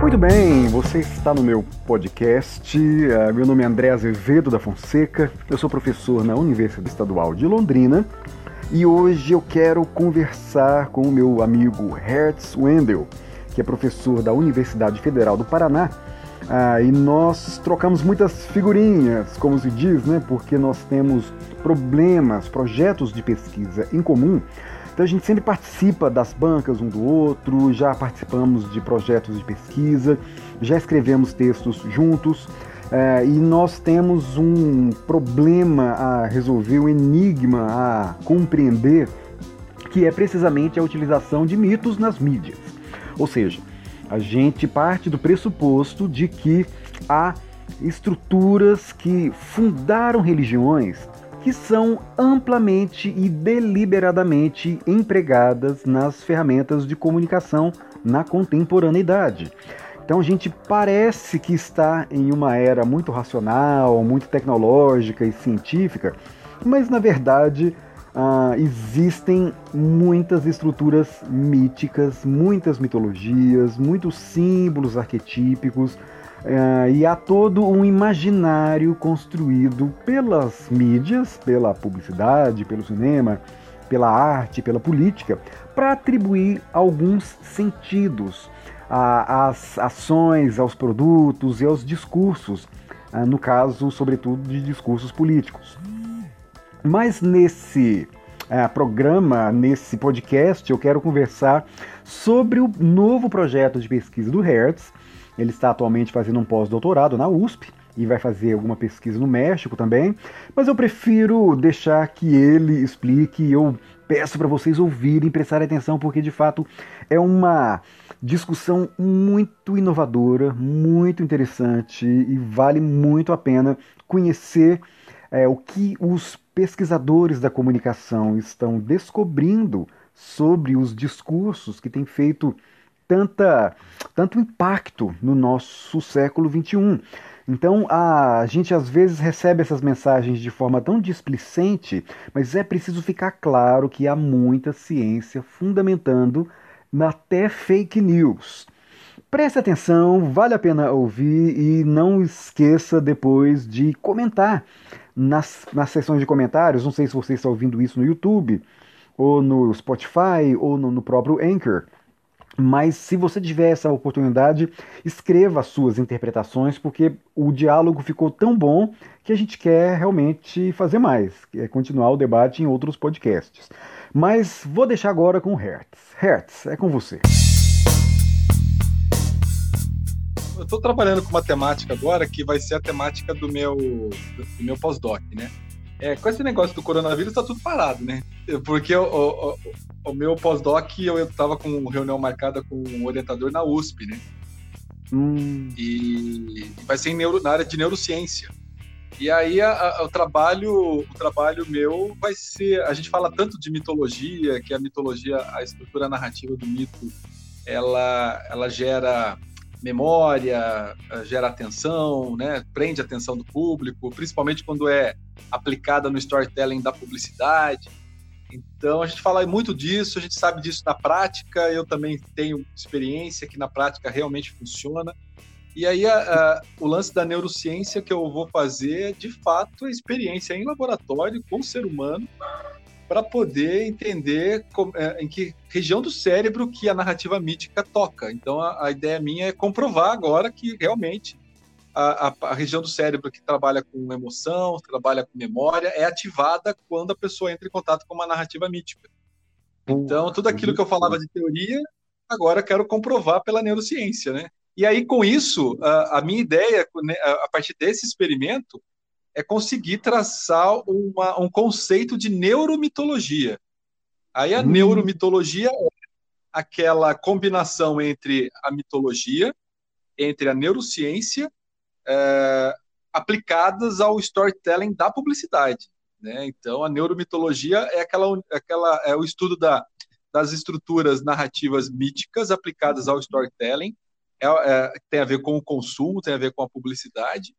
Muito bem, você está no meu podcast. Uh, meu nome é André Azevedo da Fonseca, eu sou professor na Universidade Estadual de Londrina e hoje eu quero conversar com o meu amigo Hertz Wendel, que é professor da Universidade Federal do Paraná. Uh, e nós trocamos muitas figurinhas, como se diz, né? Porque nós temos problemas, projetos de pesquisa em comum. Então a gente sempre participa das bancas um do outro, já participamos de projetos de pesquisa, já escrevemos textos juntos. É, e nós temos um problema a resolver, um enigma a compreender, que é precisamente a utilização de mitos nas mídias. Ou seja, a gente parte do pressuposto de que há estruturas que fundaram religiões que são amplamente e deliberadamente empregadas nas ferramentas de comunicação na contemporaneidade. Então a gente parece que está em uma era muito racional, muito tecnológica e científica, mas na verdade uh, existem muitas estruturas míticas, muitas mitologias, muitos símbolos arquetípicos é, e há todo um imaginário construído pelas mídias, pela publicidade, pelo cinema, pela arte, pela política, para atribuir alguns sentidos às ações, aos produtos e aos discursos, ah, no caso, sobretudo, de discursos políticos. Mas nesse uh, programa, nesse podcast, eu quero conversar sobre o novo projeto de pesquisa do Hertz, ele está atualmente fazendo um pós-doutorado na USP e vai fazer alguma pesquisa no México também, mas eu prefiro deixar que ele explique. Eu peço para vocês ouvirem, prestarem atenção, porque de fato é uma discussão muito inovadora, muito interessante e vale muito a pena conhecer é, o que os pesquisadores da comunicação estão descobrindo sobre os discursos que têm feito tanta, tanto impacto no nosso século XXI. Então a gente às vezes recebe essas mensagens de forma tão displicente, mas é preciso ficar claro que há muita ciência fundamentando até fake news. Preste atenção, vale a pena ouvir e não esqueça depois de comentar nas, nas seções de comentários. Não sei se você está ouvindo isso no YouTube, ou no Spotify, ou no, no próprio Anchor. Mas se você tiver essa oportunidade, escreva as suas interpretações, porque o diálogo ficou tão bom que a gente quer realmente fazer mais, é continuar o debate em outros podcasts. Mas vou deixar agora com o Hertz. Hertz, é com você. Eu estou trabalhando com uma temática agora que vai ser a temática do meu, do meu pós-doc, né? É, com esse negócio do coronavírus tá tudo parado, né? Porque o, o, o meu pós-doc eu, estava com reunião marcada com um orientador na USP, né? Hum. E vai ser neuro, na área de neurociência. E aí a, a, o trabalho, o trabalho meu vai ser, a gente fala tanto de mitologia, que a mitologia, a estrutura narrativa do mito, ela, ela gera memória, gera atenção, né? prende a atenção do público, principalmente quando é aplicada no storytelling da publicidade. Então a gente fala muito disso, a gente sabe disso na prática. Eu também tenho experiência que na prática realmente funciona. E aí a, a, o lance da neurociência que eu vou fazer, de fato, é experiência em laboratório com o ser humano para poder entender como, é, em que região do cérebro que a narrativa mítica toca. Então, a, a ideia minha é comprovar agora que realmente a, a, a, região do cérebro que trabalha com emoção, trabalha com memória, é ativada quando a pessoa entra em contato com uma narrativa mítica. Então, tudo aquilo que eu falava de teoria, agora quero comprovar pela neurociência, né? E aí, com isso, a, a minha ideia, né, a partir desse experimento, é conseguir traçar uma, um conceito de neuromitologia. Aí a hum. neuromitologia é aquela combinação entre a mitologia, entre a neurociência, é, aplicadas ao storytelling da publicidade. Né? Então, a neuromitologia é aquela, aquela é o estudo da, das estruturas narrativas míticas aplicadas ao storytelling. É, é, tem a ver com o consumo, tem a ver com a publicidade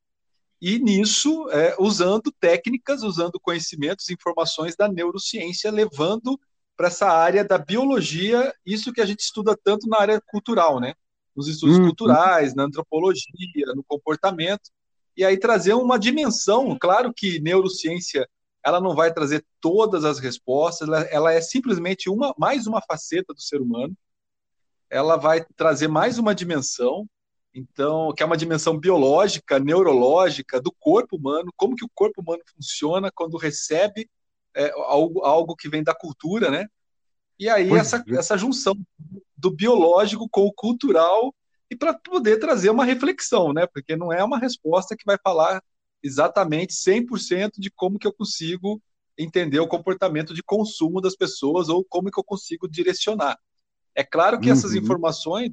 e nisso é, usando técnicas, usando conhecimentos, informações da neurociência, levando para essa área da biologia, isso que a gente estuda tanto na área cultural, né? Nos estudos uhum. culturais, na antropologia, no comportamento, e aí trazer uma dimensão. Claro que neurociência ela não vai trazer todas as respostas, ela, ela é simplesmente uma mais uma faceta do ser humano. Ela vai trazer mais uma dimensão, então, que é uma dimensão biológica, neurológica do corpo humano, como que o corpo humano funciona quando recebe é, algo, algo que vem da cultura, né? E aí essa, é. essa junção do biológico com o cultural e para poder trazer uma reflexão, né? Porque não é uma resposta que vai falar exatamente 100% de como que eu consigo entender o comportamento de consumo das pessoas ou como que eu consigo direcionar. É claro que uhum. essas informações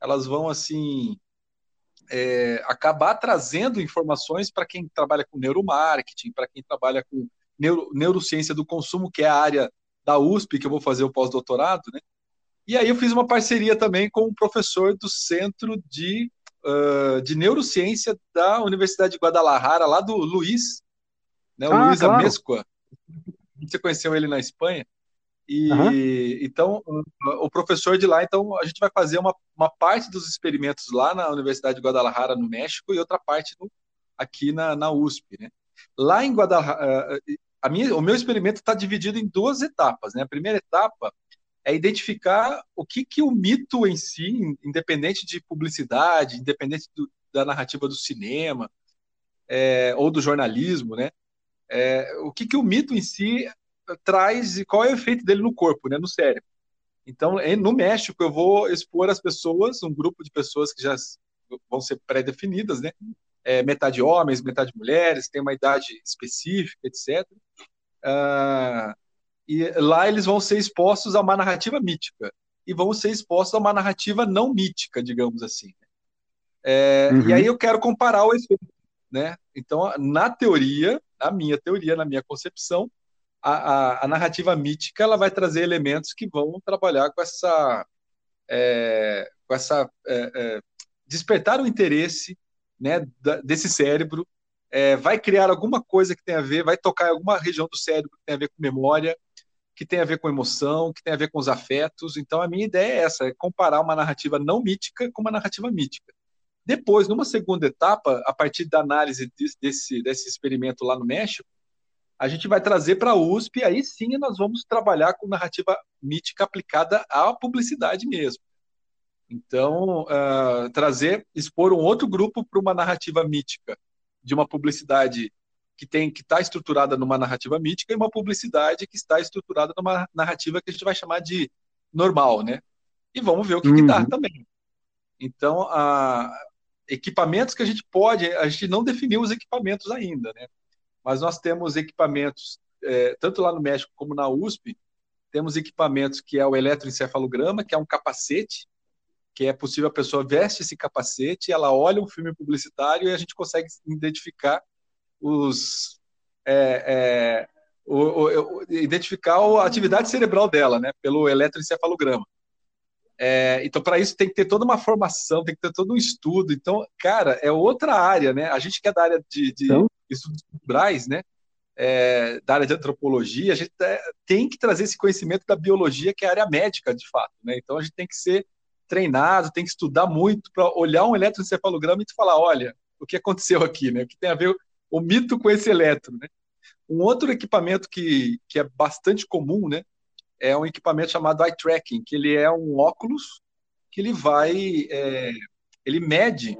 elas vão assim é, acabar trazendo informações para quem trabalha com neuromarketing, para quem trabalha com neuro, neurociência do consumo, que é a área da USP, que eu vou fazer o pós-doutorado, né? E aí eu fiz uma parceria também com um professor do Centro de, uh, de Neurociência da Universidade de Guadalajara, lá do Luiz, né? O ah, Luiz claro. Amescoa. Você conheceu ele na Espanha? E uhum. então o professor de lá, então a gente vai fazer uma, uma parte dos experimentos lá na Universidade de Guadalajara, no México, e outra parte no, aqui na, na USP, né? Lá em Guadalajara, a minha, o meu experimento está dividido em duas etapas. Né? A primeira etapa é identificar o que, que o mito em si, independente de publicidade, independente do, da narrativa do cinema é, ou do jornalismo, né? É, o que, que o mito em si traz e qual é o efeito dele no corpo, né, no cérebro. Então, no México, eu vou expor as pessoas, um grupo de pessoas que já vão ser pré-definidas, né? É, metade homens, metade mulheres, tem uma idade específica, etc. Uh, e lá eles vão ser expostos a uma narrativa mítica e vão ser expostos a uma narrativa não mítica, digamos assim. É, uhum. E aí eu quero comparar o efeito, né? Então, na teoria, na minha teoria, na minha concepção, a, a, a narrativa mítica ela vai trazer elementos que vão trabalhar com essa, é, com essa é, é despertar o interesse, né, desse cérebro é, vai criar alguma coisa que tem a ver, vai tocar em alguma região do cérebro que tem a ver com memória, que tem a ver com emoção, que tem a ver com os afetos. Então, a minha ideia é essa: é comparar uma narrativa não mítica com uma narrativa mítica. Depois, numa segunda etapa, a partir da análise desse, desse experimento lá no México, a gente vai trazer para a USP, aí sim nós vamos trabalhar com narrativa mítica aplicada à publicidade mesmo. Então, uh, trazer, expor um outro grupo para uma narrativa mítica de uma publicidade que tem que está estruturada numa narrativa mítica e uma publicidade que está estruturada numa narrativa que a gente vai chamar de normal, né? E vamos ver o que, uhum. que dá também. Então, a, equipamentos que a gente pode, a gente não definiu os equipamentos ainda, né? Mas nós temos equipamentos, é, tanto lá no México como na USP, temos equipamentos que é o eletroencefalograma, que é um capacete que é possível a pessoa veste esse capacete, ela olha um filme publicitário e a gente consegue identificar os é, é, o, o, identificar a atividade cerebral dela, né, pelo eletroencefalograma. É, então, para isso tem que ter toda uma formação, tem que ter todo um estudo. Então, cara, é outra área, né? A gente que é da área de, de então... estudos culturais, né? É, da área de antropologia, a gente tem que trazer esse conhecimento da biologia, que é a área médica, de fato. Né? Então, a gente tem que ser treinado, tem que estudar muito para olhar um eletroencefalograma e falar, olha, o que aconteceu aqui, né? O que tem a ver o mito com esse eletro, né? Um outro equipamento que, que é bastante comum, né? É um equipamento chamado eye tracking, que ele é um óculos que ele vai, é, ele mede,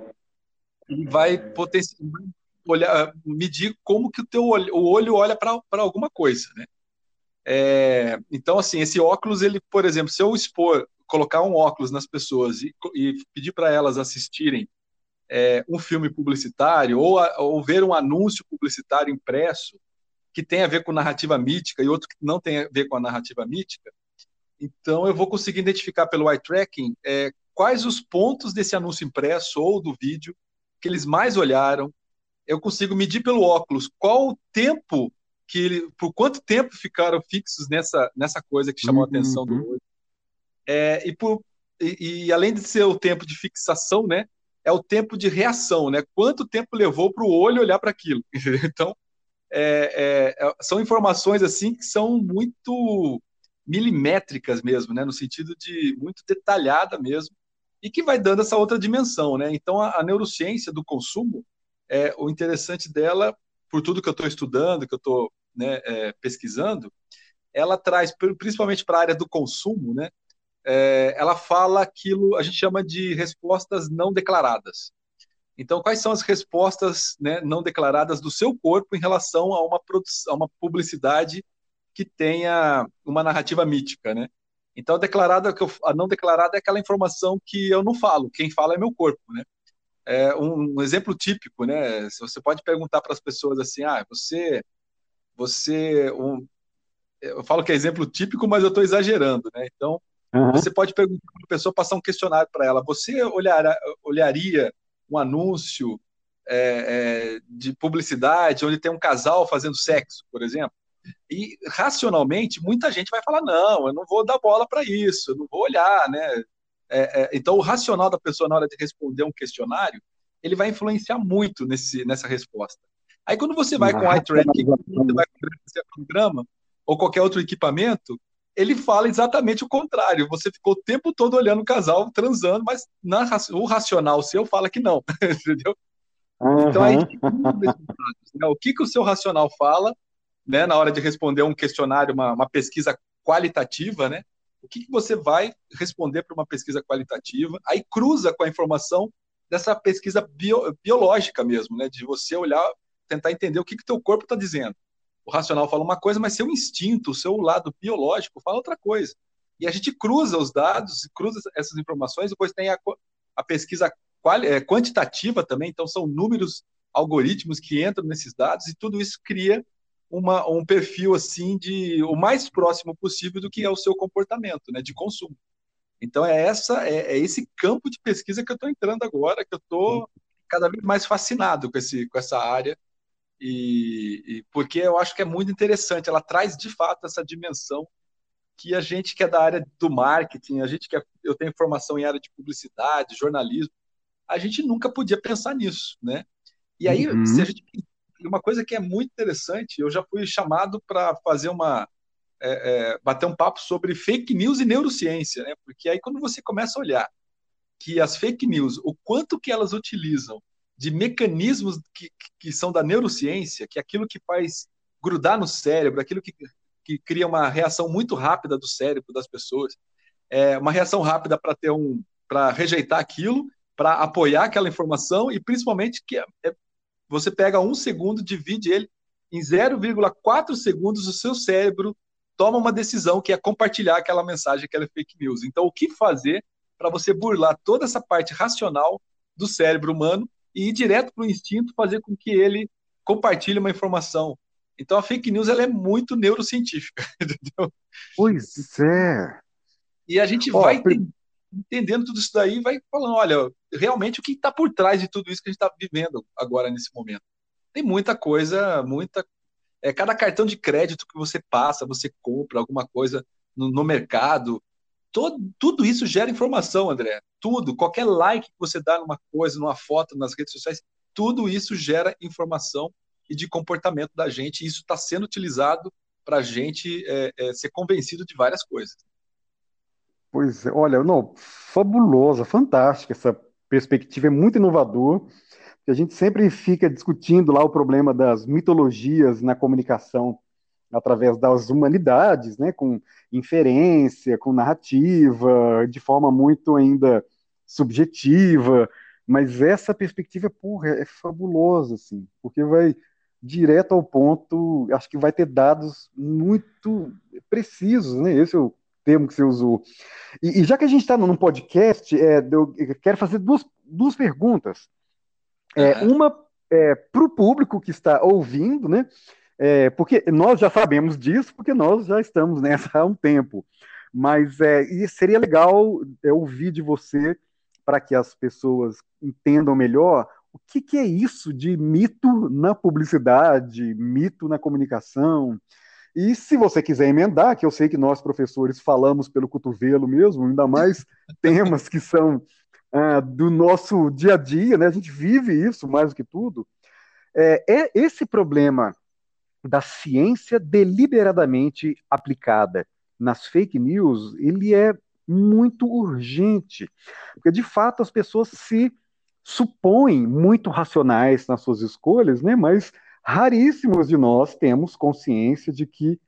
ele vai olhar, medir como que o teu olho, o olho olha para alguma coisa, né? É, então, assim, esse óculos, ele, por exemplo, se eu expor colocar um óculos nas pessoas e, e pedir para elas assistirem é, um filme publicitário ou, a, ou ver um anúncio publicitário impresso que tem a ver com narrativa mítica e outro que não tem a ver com a narrativa mítica, então eu vou conseguir identificar pelo eye tracking é, quais os pontos desse anúncio impresso ou do vídeo que eles mais olharam. Eu consigo medir pelo óculos qual o tempo que ele, por quanto tempo ficaram fixos nessa, nessa coisa que chamou a atenção do uhum. olho. É, e, por, e, e, além de ser o tempo de fixação, né, é o tempo de reação, né? Quanto tempo levou para o olho olhar para aquilo? então, é, é, é, são informações assim que são muito milimétricas mesmo, né? No sentido de muito detalhada mesmo. e que vai dando essa outra dimensão, né? Então, a, a neurociência do consumo, é, o interessante dela, por tudo que eu estou estudando, que eu estou né, é, pesquisando, ela traz, principalmente para a área do consumo, né? É, ela fala aquilo, a gente chama de respostas não declaradas. Então, quais são as respostas né, não declaradas do seu corpo em relação a uma, a uma publicidade que tenha uma narrativa mítica, né? Então, a declarada, a não declarada é aquela informação que eu não falo, quem fala é meu corpo, né? É um, um exemplo típico, né? Você pode perguntar para as pessoas assim, ah, você, você, um, eu falo que é exemplo típico, mas eu estou exagerando, né? Então, uhum. você pode perguntar para a pessoa, passar um questionário para ela, você olhar, olharia um anúncio é, é, de publicidade onde tem um casal fazendo sexo, por exemplo. E racionalmente, muita gente vai falar: não, eu não vou dar bola para isso, eu não vou olhar, né? É, é, então, o racional da pessoa na hora de responder um questionário, ele vai influenciar muito nesse, nessa resposta. Aí, quando você vai com o eye tracking, você vai com o programa ou qualquer outro equipamento, ele fala exatamente o contrário. Você ficou o tempo todo olhando o casal transando, mas na, o racional seu fala que não, entendeu? Uhum. Então aí né? o que, que o seu racional fala, né, na hora de responder um questionário, uma, uma pesquisa qualitativa, né? O que, que você vai responder para uma pesquisa qualitativa? Aí cruza com a informação dessa pesquisa bio, biológica mesmo, né? De você olhar, tentar entender o que que teu corpo está dizendo o racional fala uma coisa, mas seu instinto, o seu lado biológico fala outra coisa. E a gente cruza os dados, cruza essas informações, depois tem a, a pesquisa é, quantitativa também, então são números, algoritmos que entram nesses dados, e tudo isso cria uma, um perfil assim de o mais próximo possível do que é o seu comportamento né, de consumo. Então é essa é, é esse campo de pesquisa que eu estou entrando agora, que eu estou cada vez mais fascinado com, esse, com essa área e, e, porque eu acho que é muito interessante, ela traz de fato essa dimensão que a gente que é da área do marketing, a gente que é, eu tenho formação em área de publicidade, jornalismo, a gente nunca podia pensar nisso, né? E aí, uhum. gente uma coisa que é muito interessante, eu já fui chamado para fazer uma é, é, bater um papo sobre fake news e neurociência, né? Porque aí quando você começa a olhar que as fake news, o quanto que elas utilizam de mecanismos que, que são da neurociência, que é aquilo que faz grudar no cérebro, aquilo que, que cria uma reação muito rápida do cérebro das pessoas, é uma reação rápida para ter um, para rejeitar aquilo, para apoiar aquela informação e principalmente que é, é, você pega um segundo, divide ele em 0,4 segundos, o seu cérebro toma uma decisão que é compartilhar aquela mensagem, aquela fake news. Então, o que fazer para você burlar toda essa parte racional do cérebro humano e ir direto para o instinto fazer com que ele compartilhe uma informação. Então a fake news ela é muito neurocientífica, entendeu? Pois é. E a gente vai per... entendendo tudo isso daí, vai falando, olha, realmente o que está por trás de tudo isso que a gente está vivendo agora nesse momento. Tem muita coisa, muita. É, cada cartão de crédito que você passa, você compra alguma coisa no, no mercado, todo, tudo isso gera informação, André. Tudo, qualquer like que você dá numa coisa, numa foto, nas redes sociais, tudo isso gera informação e de comportamento da gente. E isso está sendo utilizado para a gente é, é, ser convencido de várias coisas. Pois é, olha, não, fabulosa, fantástica essa perspectiva, é muito inovador. A gente sempre fica discutindo lá o problema das mitologias na comunicação através das humanidades, né, com inferência, com narrativa, de forma muito ainda subjetiva, mas essa perspectiva, porra, é fabulosa, assim, porque vai direto ao ponto, acho que vai ter dados muito precisos, né, esse é o termo que você usou. E, e já que a gente está num podcast, é, eu quero fazer duas, duas perguntas. É. Uma é, para o público que está ouvindo, né, é, porque nós já sabemos disso, porque nós já estamos nessa há um tempo. Mas é, e seria legal é, ouvir de você, para que as pessoas entendam melhor, o que, que, é isso de mito na publicidade, mito na comunicação. E se você quiser emendar, que eu sei que nós, professores, falamos pelo cotovelo mesmo, ainda mais temas que são ah, do nosso dia a dia, né? a gente vive isso mais do que tudo. É, é esse problema da ciência deliberadamente aplicada nas fake news, ele é muito urgente. Porque, de fato, as pessoas se supõem muito racionais nas suas escolhas, né? mas raríssimos de nós temos consciência de que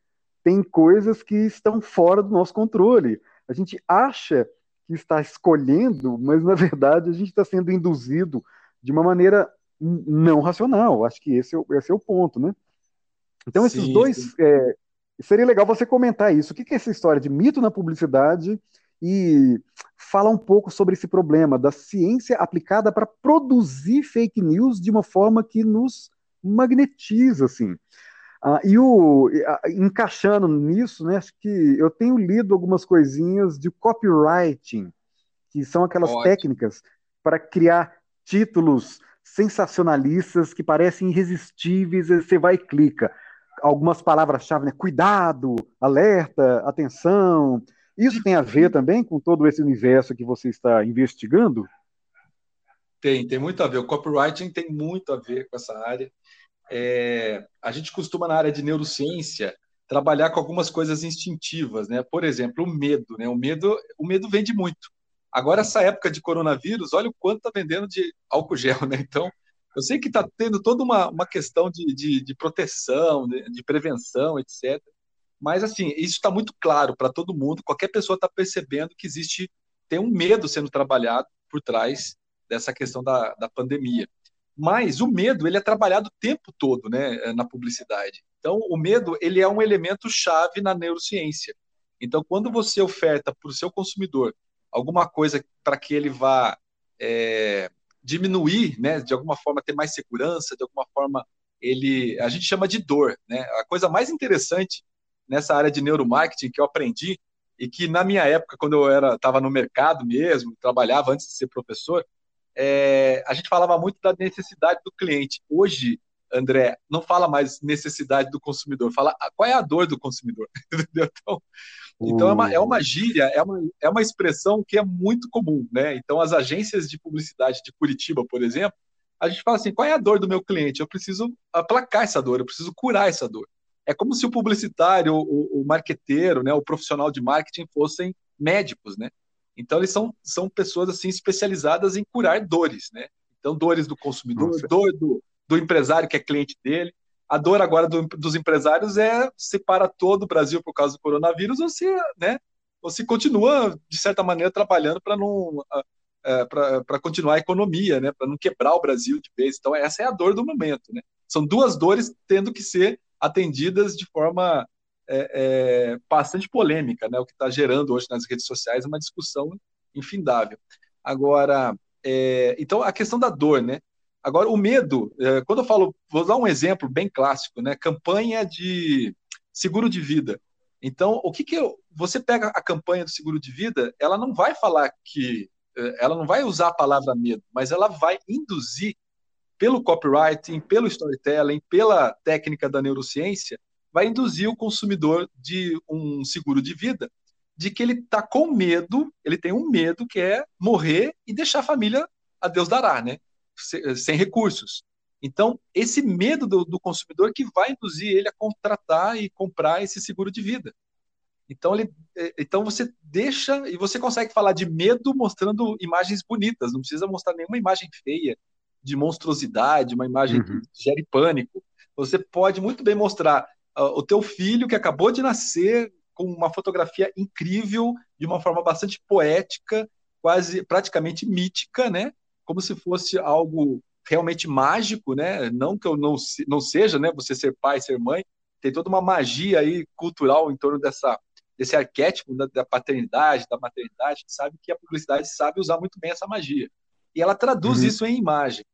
tem coisas que estão fora do nosso controle. A gente acha que está escolhendo, mas na verdade a gente está sendo induzido de uma maneira não racional. Acho que esse é, esse é o ponto, né? Então, esses sim, dois. Sim. É, seria legal você comentar isso. O que é essa história de mito na publicidade e fala um pouco sobre esse problema da ciência aplicada para produzir fake news de uma forma que nos magnetiza, assim. Ah, e o, encaixando nisso, né, acho que eu tenho lido algumas coisinhas de copywriting, que são aquelas Ótimo. técnicas para criar títulos sensacionalistas que parecem irresistíveis, você vai e clica. Algumas palavras-chave, né? Cuidado, alerta, atenção. Isso tem a ver também com todo esse universo que você está investigando? Tem, tem muito a ver. O copywriting tem muito a ver com essa área. É, a gente costuma, na área de neurociência, trabalhar com algumas coisas instintivas, né? Por exemplo, o medo, né? O medo, o medo vende muito. Agora, essa época de coronavírus, olha o quanto está vendendo de álcool gel, né? Então, eu sei que está tendo toda uma, uma questão de, de, de proteção, de, de, prevenção, etc. Mas, assim, isso está muito claro para todo mundo. Qualquer pessoa está percebendo que existe, tem um medo sendo trabalhado por trás dessa questão da, da pandemia. Mas o medo, ele é trabalhado o tempo todo, né, na publicidade. Então, o medo, ele é um elemento chave na neurociência. Então, quando você oferta para o seu consumidor alguma coisa para que ele vá é, diminuir, né, de alguma forma ter mais segurança, de alguma forma ele, a gente chama de dor, né? A coisa mais interessante nessa área de neuromarketing que eu aprendi e que na minha época, quando eu era estava no mercado mesmo, trabalhava antes de ser professor, é, a gente falava muito da necessidade do cliente. Hoje, André, não fala mais necessidade do consumidor, fala qual é a dor do consumidor. Então, então é, uma, é uma gíria, é uma, é uma expressão que é muito comum, né? Então as agências de publicidade de Curitiba, por exemplo, a gente fala assim, qual é a dor do meu cliente? Eu preciso aplacar essa dor, eu preciso curar essa dor. É como se o publicitário, o, o marqueteiro, né, o profissional de marketing fossem médicos, né? Então eles são, são pessoas assim especializadas em curar dores, né? Então dores do consumidor, Nossa. dor do, do empresário que é cliente dele. A dor agora do, dos empresários é se para todo o Brasil por causa do coronavírus ou se, né, ou se continua, de certa maneira, trabalhando para não. É, para continuar a economia, né, para não quebrar o Brasil de vez. Então, essa é a dor do momento. Né? São duas dores tendo que ser atendidas de forma é, é, bastante polêmica, né? o que está gerando hoje nas redes sociais é uma discussão infindável. Agora, é, então, a questão da dor, né? Agora, o medo, é, quando eu falo, vou dar um exemplo bem clássico, né? Campanha de seguro de vida. Então, o que que eu, você pega a campanha do seguro de vida, ela não vai falar que, é, ela não vai usar a palavra medo, mas ela vai induzir pelo copywriting, pelo storytelling, pela técnica da neurociência, vai induzir o consumidor de um seguro de vida de que ele está com medo, ele tem um medo que é morrer e deixar a família a Deus dará, né? sem recursos. Então, esse medo do, do, consumidor que vai induzir ele a contratar e comprar esse seguro de vida. Então, ele, é, então você deixa e você consegue falar de medo mostrando imagens bonitas, não precisa mostrar nenhuma imagem feia, de monstruosidade, uma imagem uhum. que gere pânico. Você pode muito bem mostrar uh, o teu filho que acabou de nascer com uma fotografia incrível, de uma forma bastante poética, quase praticamente mítica, né? como se fosse algo realmente mágico, né? Não que eu não, não seja, né? Você ser pai, ser mãe, tem toda uma magia aí cultural em torno dessa desse arquétipo da, da paternidade, da maternidade, sabe que a publicidade sabe usar muito bem essa magia. E ela traduz uhum. isso em imagem.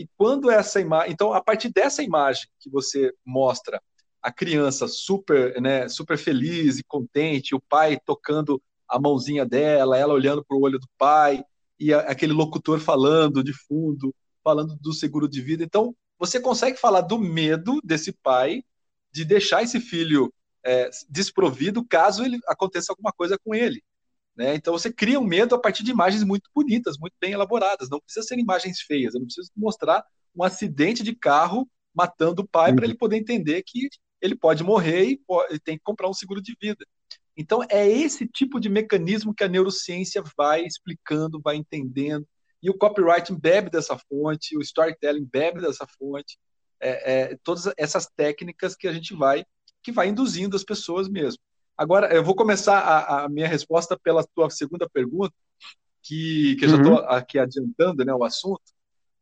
E quando essa imagem, então a partir dessa imagem que você mostra a criança super, né, super feliz e contente, o pai tocando a mãozinha dela, ela olhando para o olho do pai, e a, aquele locutor falando de fundo, falando do seguro de vida. Então, você consegue falar do medo desse pai de deixar esse filho é, desprovido caso ele aconteça alguma coisa com ele. Né? Então você cria um medo a partir de imagens muito bonitas, muito bem elaboradas. Não precisa ser imagens feias. Eu não preciso mostrar um acidente de carro matando o pai uhum. para ele poder entender que ele pode morrer e, pode, tem que comprar um seguro de vida. Então, é esse tipo de mecanismo que a neurociência vai explicando, vai entendendo, e o copywriting bebe dessa fonte, o storytelling bebe dessa fonte, é, é, todas essas técnicas que a gente vai, que vai induzindo as pessoas mesmo. Agora, eu vou começar a, a minha resposta pela tua segunda pergunta, que, que eu já estou uhum. aqui adiantando né, o assunto.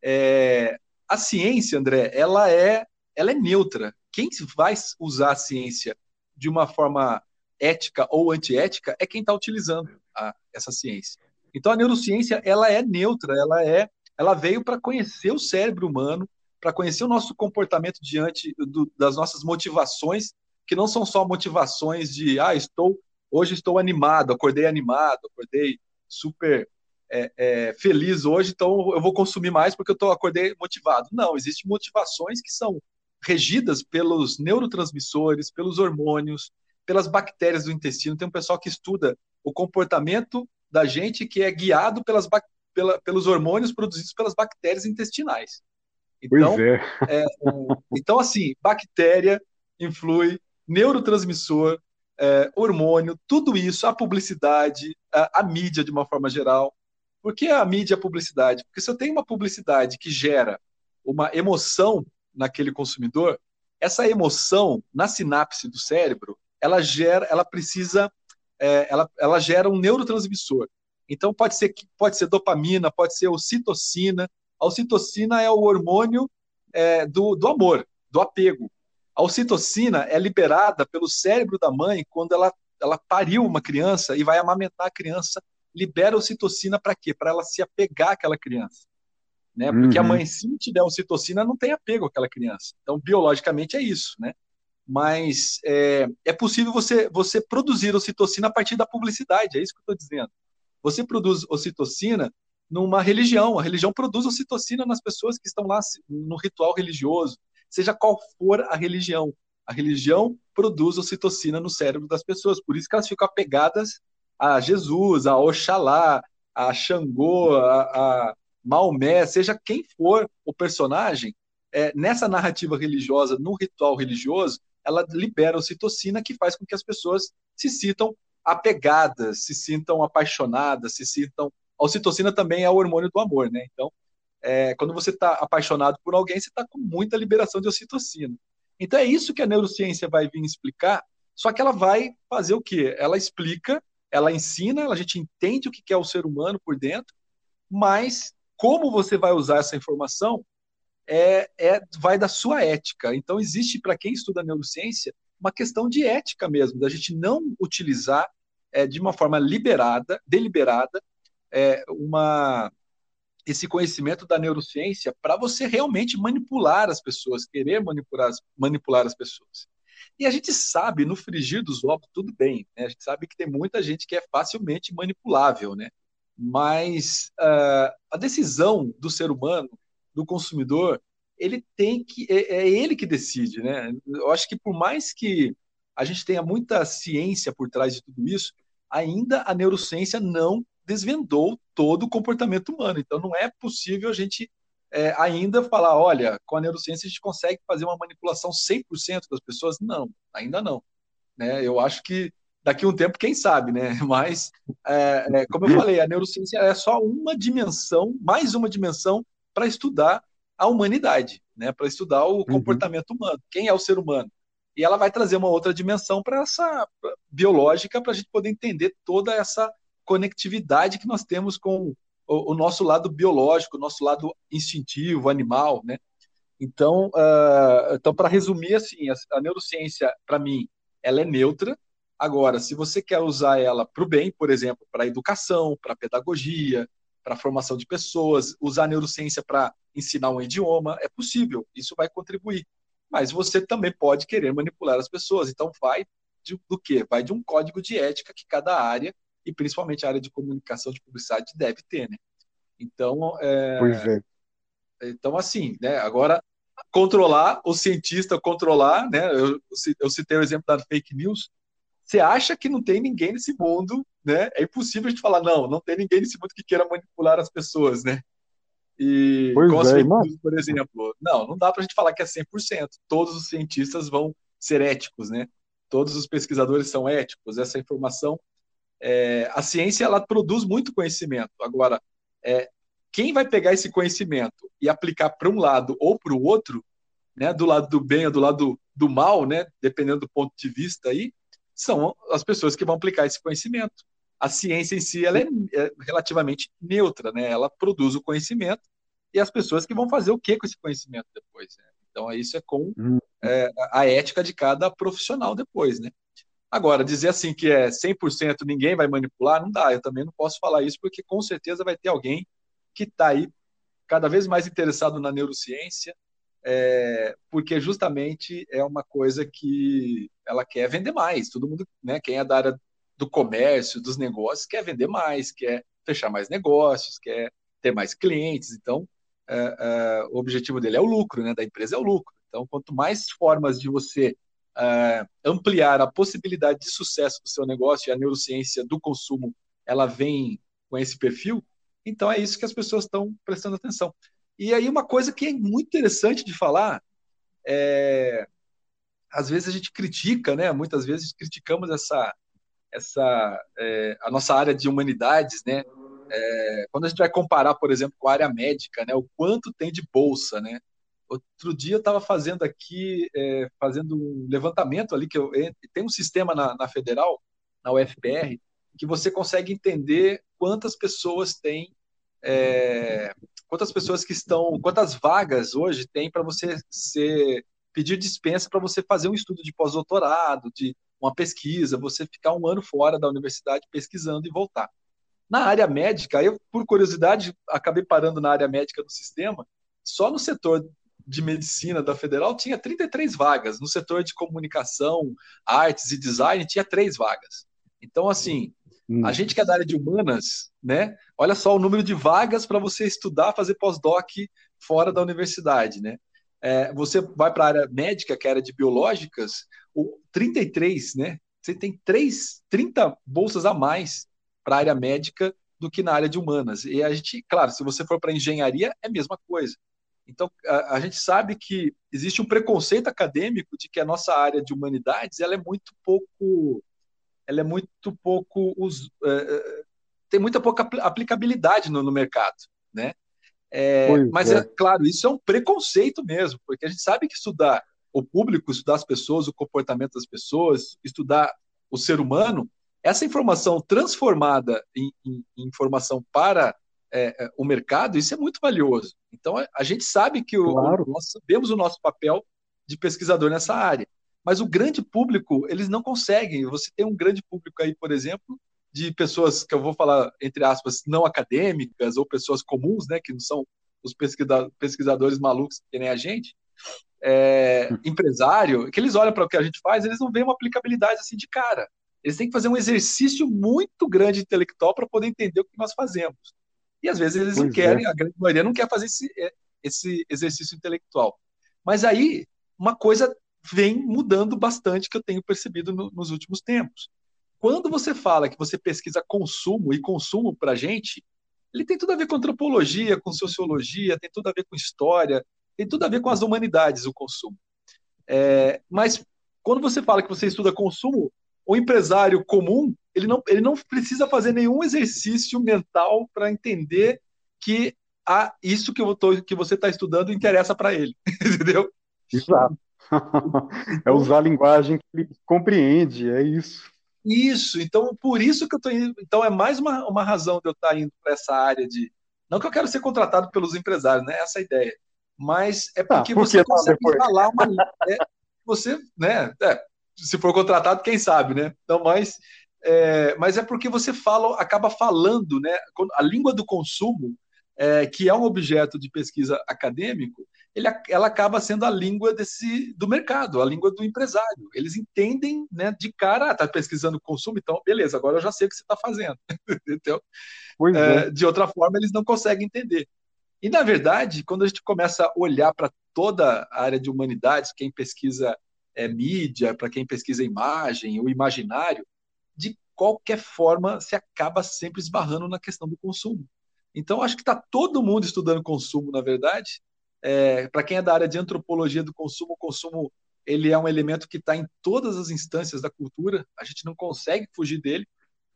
É, a ciência, André, ela é, ela é neutra. Quem vai usar a ciência de uma forma ética ou antiética é quem está utilizando a, essa ciência. Então a neurociência ela é neutra, ela é, ela veio para conhecer o cérebro humano, para conhecer o nosso comportamento diante do, das nossas motivações, que não são só motivações de ah estou hoje estou animado, acordei animado, acordei super é, é, feliz hoje, então eu vou consumir mais porque eu tô, acordei motivado. Não, existem motivações que são regidas pelos neurotransmissores, pelos hormônios, pelas bactérias do intestino. Tem um pessoal que estuda o comportamento da gente que é guiado pelas, pela, pelos hormônios produzidos pelas bactérias intestinais. Então, é. É, então assim, bactéria influi, neurotransmissor, é, hormônio, tudo isso, a publicidade, a, a, mídia de uma forma geral. Por que a mídia e a publicidade? Porque se eu tenho uma publicidade que gera uma emoção naquele consumidor, essa emoção na sinapse do cérebro, ela gera, ela precisa, é, ela, ela gera um neurotransmissor. Então pode ser pode ser dopamina, pode ser ocitocina. A ocitocina é o hormônio é, do, do amor, do apego. A ocitocina é liberada pelo cérebro da mãe quando ela, ela pariu uma criança e vai amamentar a criança. Libera a ocitocina para quê? Para ela se apegar àquela criança. Né? Porque uhum. a mãe, se tiver ocitocina, não tem apego àquela criança. Então, biologicamente é isso, né? Mas é, é possível você, você produzir ocitocina a partir da publicidade, é isso que eu estou dizendo. Você produz ocitocina numa religião, a religião produz ocitocina nas pessoas que estão lá no ritual religioso, seja qual for a religião. A religião produz ocitocina no cérebro das pessoas, por isso que elas ficam apegadas a Jesus, a Oxalá, a Xangô, a, a Maomé, seja quem for o personagem, é, nessa narrativa religiosa, no ritual religioso, ela libera ocitocina que faz com que as pessoas se sintam apegadas, se sintam apaixonadas, se sintam. A ocitocina também é o hormônio do amor, né? Então, é, quando você está apaixonado por alguém, você está com muita liberação de ocitocina. Então é isso que a neurociência vai vir explicar, só que ela vai fazer o quê? Ela explica, ela ensina, a gente entende o que é o ser humano por dentro, mas como você vai usar essa informação é, é vai da sua ética. Então existe para quem estuda neurociência uma questão de ética mesmo, da gente não utilizar é, de uma forma liberada, deliberada, é, uma esse conhecimento da neurociência para você realmente manipular as pessoas, querer manipular, manipular as pessoas. E a gente sabe, no frigir dos ovos, tudo bem, né? a gente sabe que tem muita gente que é facilmente manipulável, né? mas uh, a decisão do ser humano, do consumidor, ele tem que, é, é ele que decide. Né? Eu acho que por mais que a gente tenha muita ciência por trás de tudo isso, ainda a neurociência não desvendou todo o comportamento humano. Então, não é possível a gente é, ainda falar, olha, com a neurociência a gente consegue fazer uma manipulação 100% das pessoas? Não, ainda não. Né? Eu acho que daqui a um tempo, quem sabe, né? Mas, é, é, como eu falei, a neurociência é só uma dimensão, mais uma dimensão para estudar a humanidade, né? Para estudar o uhum. comportamento humano, quem é o ser humano. E ela vai trazer uma outra dimensão para essa pra, biológica, para a gente poder entender toda essa conectividade que nós temos com o, o nosso lado biológico, o nosso lado instintivo, animal, né? Então, uh, então para resumir, assim, a, a neurociência, para mim, ela é neutra. Agora, se você quer usar ela para o bem, por exemplo, para educação, para pedagogia, para formação de pessoas, usar a neurociência para ensinar um idioma, é possível, isso vai contribuir. Mas você também pode querer manipular as pessoas. Então, vai de, do quê? Vai de um código de ética que cada área e principalmente a área de comunicação de publicidade deve ter, né? Então, é, pois é. Então, assim, né? Agora, controlar, o cientista controlar, né? Eu, eu citei o exemplo da fake news. Você acha que não tem ninguém nesse mundo, né? É impossível a gente falar, não, não tem ninguém nesse mundo que queira manipular as pessoas, né? E pois com as é, fake news, por exemplo. Não, não dá pra gente falar que é 100%. Todos os cientistas vão ser éticos, né? todos os pesquisadores são éticos, essa informação. É, a ciência ela produz muito conhecimento. Agora, é, quem vai pegar esse conhecimento e aplicar para um lado ou para o outro, né, do lado do bem ou do lado do, mal, né, dependendo do ponto de vista aí, são as pessoas que vão aplicar esse conhecimento. A ciência em si ela é, é relativamente neutra, né? Ela produz o conhecimento e as pessoas que vão fazer o que com esse conhecimento depois. Né? Então, isso é com hum. é, a ética de cada profissional depois, né? Agora, dizer assim que é 100% ninguém vai manipular, não dá. Eu também não posso falar isso, porque com certeza vai ter alguém que está aí cada vez mais interessado na neurociência, é, porque justamente é uma coisa que ela quer vender mais. Todo mundo, né, quem é da área do comércio, dos negócios, quer vender mais, quer fechar mais negócios, quer ter mais clientes. Então, é, é, o objetivo dele é o lucro, né, da empresa é o lucro. Então, quanto mais formas de você é, ampliar a possibilidade de sucesso do seu negócio e a neurociência do consumo, ela vem com esse perfil, então é isso que as pessoas estão prestando atenção. E aí uma coisa que é muito interessante de falar é às vezes a gente critica, né? Muitas vezes criticamos essa essa é, a nossa área de humanidades, né? É, quando a gente vai comparar, por exemplo, com a área médica, né? O quanto tem de bolsa, né? Outro dia eu estava fazendo aqui, é, fazendo um levantamento ali que eu tem um sistema na, na federal, na UFPR, que você consegue entender quantas pessoas têm é, quantas pessoas que estão, quantas vagas hoje tem para você ser, pedir dispensa para você fazer um estudo de pós-doutorado, de uma pesquisa, você ficar um ano fora da universidade pesquisando e voltar. Na área médica, eu, por curiosidade, acabei parando na área médica do sistema, só no setor de medicina da federal tinha 33 vagas, no setor de comunicação, artes e design tinha três vagas. Então, assim, Hum. A gente que é da área de humanas, né? Olha só o número de vagas para você estudar, fazer pós-doc fora da universidade, né? É, você vai para a área médica, que é a área de biológicas, o 33, né? Você tem 3, 30 bolsas a mais para a área médica do que na área de humanas. E a gente, claro, se você for para engenharia, é a mesma coisa. Então, a, a, gente sabe que existe um preconceito acadêmico de que a nossa área de humanidades ela é muito pouco ela é muito pouco é, é, tem muita pouca aplicabilidade no, no mercado, né? É, mas é. é. claro, isso é um preconceito mesmo, porque a gente sabe que estudar o público, estudar as pessoas, o comportamento das pessoas, estudar o ser humano, essa informação transformada em, em, em informação para é, é o mercado, isso é muito valioso. Então a, gente sabe que o, claro. o, nós sabemos o nosso papel de pesquisador nessa área. Mas o grande público, eles não conseguem. Você tem um grande público aí, por exemplo, de pessoas que eu vou falar, entre aspas, não acadêmicas ou pessoas comuns, né, que não são os pesquisadores malucos que nem a gente, é, hum. empresário, que eles olham para o que a gente faz, eles não veem uma aplicabilidade assim de cara. Eles têm que fazer um exercício muito grande intelectual para poder entender o que nós fazemos. E às vezes eles pois não querem, é. a grande maioria não quer fazer esse, é, esse exercício intelectual. Mas aí, uma coisa vem mudando bastante que eu tenho percebido no, nos últimos tempos. Quando você fala que você pesquisa consumo e consumo para a gente, ele tem tudo a ver com antropologia, com sociologia, tem tudo a ver com história, tem tudo a ver com as humanidades, o consumo. É, mas quando você fala que você estuda consumo, o empresário comum ele não, ele não precisa fazer nenhum exercício mental para entender que ah, isso que, eu tô, que você está estudando interessa para ele, entendeu? Exato. é usar a linguagem que ele compreende, é isso. Isso, então por isso que eu estou indo. Então é mais uma, uma razão de eu estar indo para essa área de. Não que eu quero ser contratado pelos empresários, não é essa a ideia. Mas é porque, ah, você consegue falar uma. É, você, né? É, se for contratado, quem sabe, né? Então, mas, é, mas é porque você fala, acaba falando, né? A língua do consumo, é, que é um objeto de pesquisa acadêmico, ele, ela acaba sendo a língua desse do mercado, a língua do empresário. Eles entendem né, de cara, está ah, pesquisando consumo, então beleza, agora eu já sei o que você está fazendo. então, é. De outra forma, eles não conseguem entender. E, na verdade, quando a gente começa a olhar para toda a área de humanidades, quem pesquisa é, mídia, para quem pesquisa imagem, o imaginário, de qualquer forma, se acaba sempre esbarrando na questão do consumo. Então, acho que está todo mundo estudando consumo, na verdade, é, para quem é da área de antropologia do consumo, o consumo ele é um elemento que está em todas as instâncias da cultura, a gente não consegue fugir dele.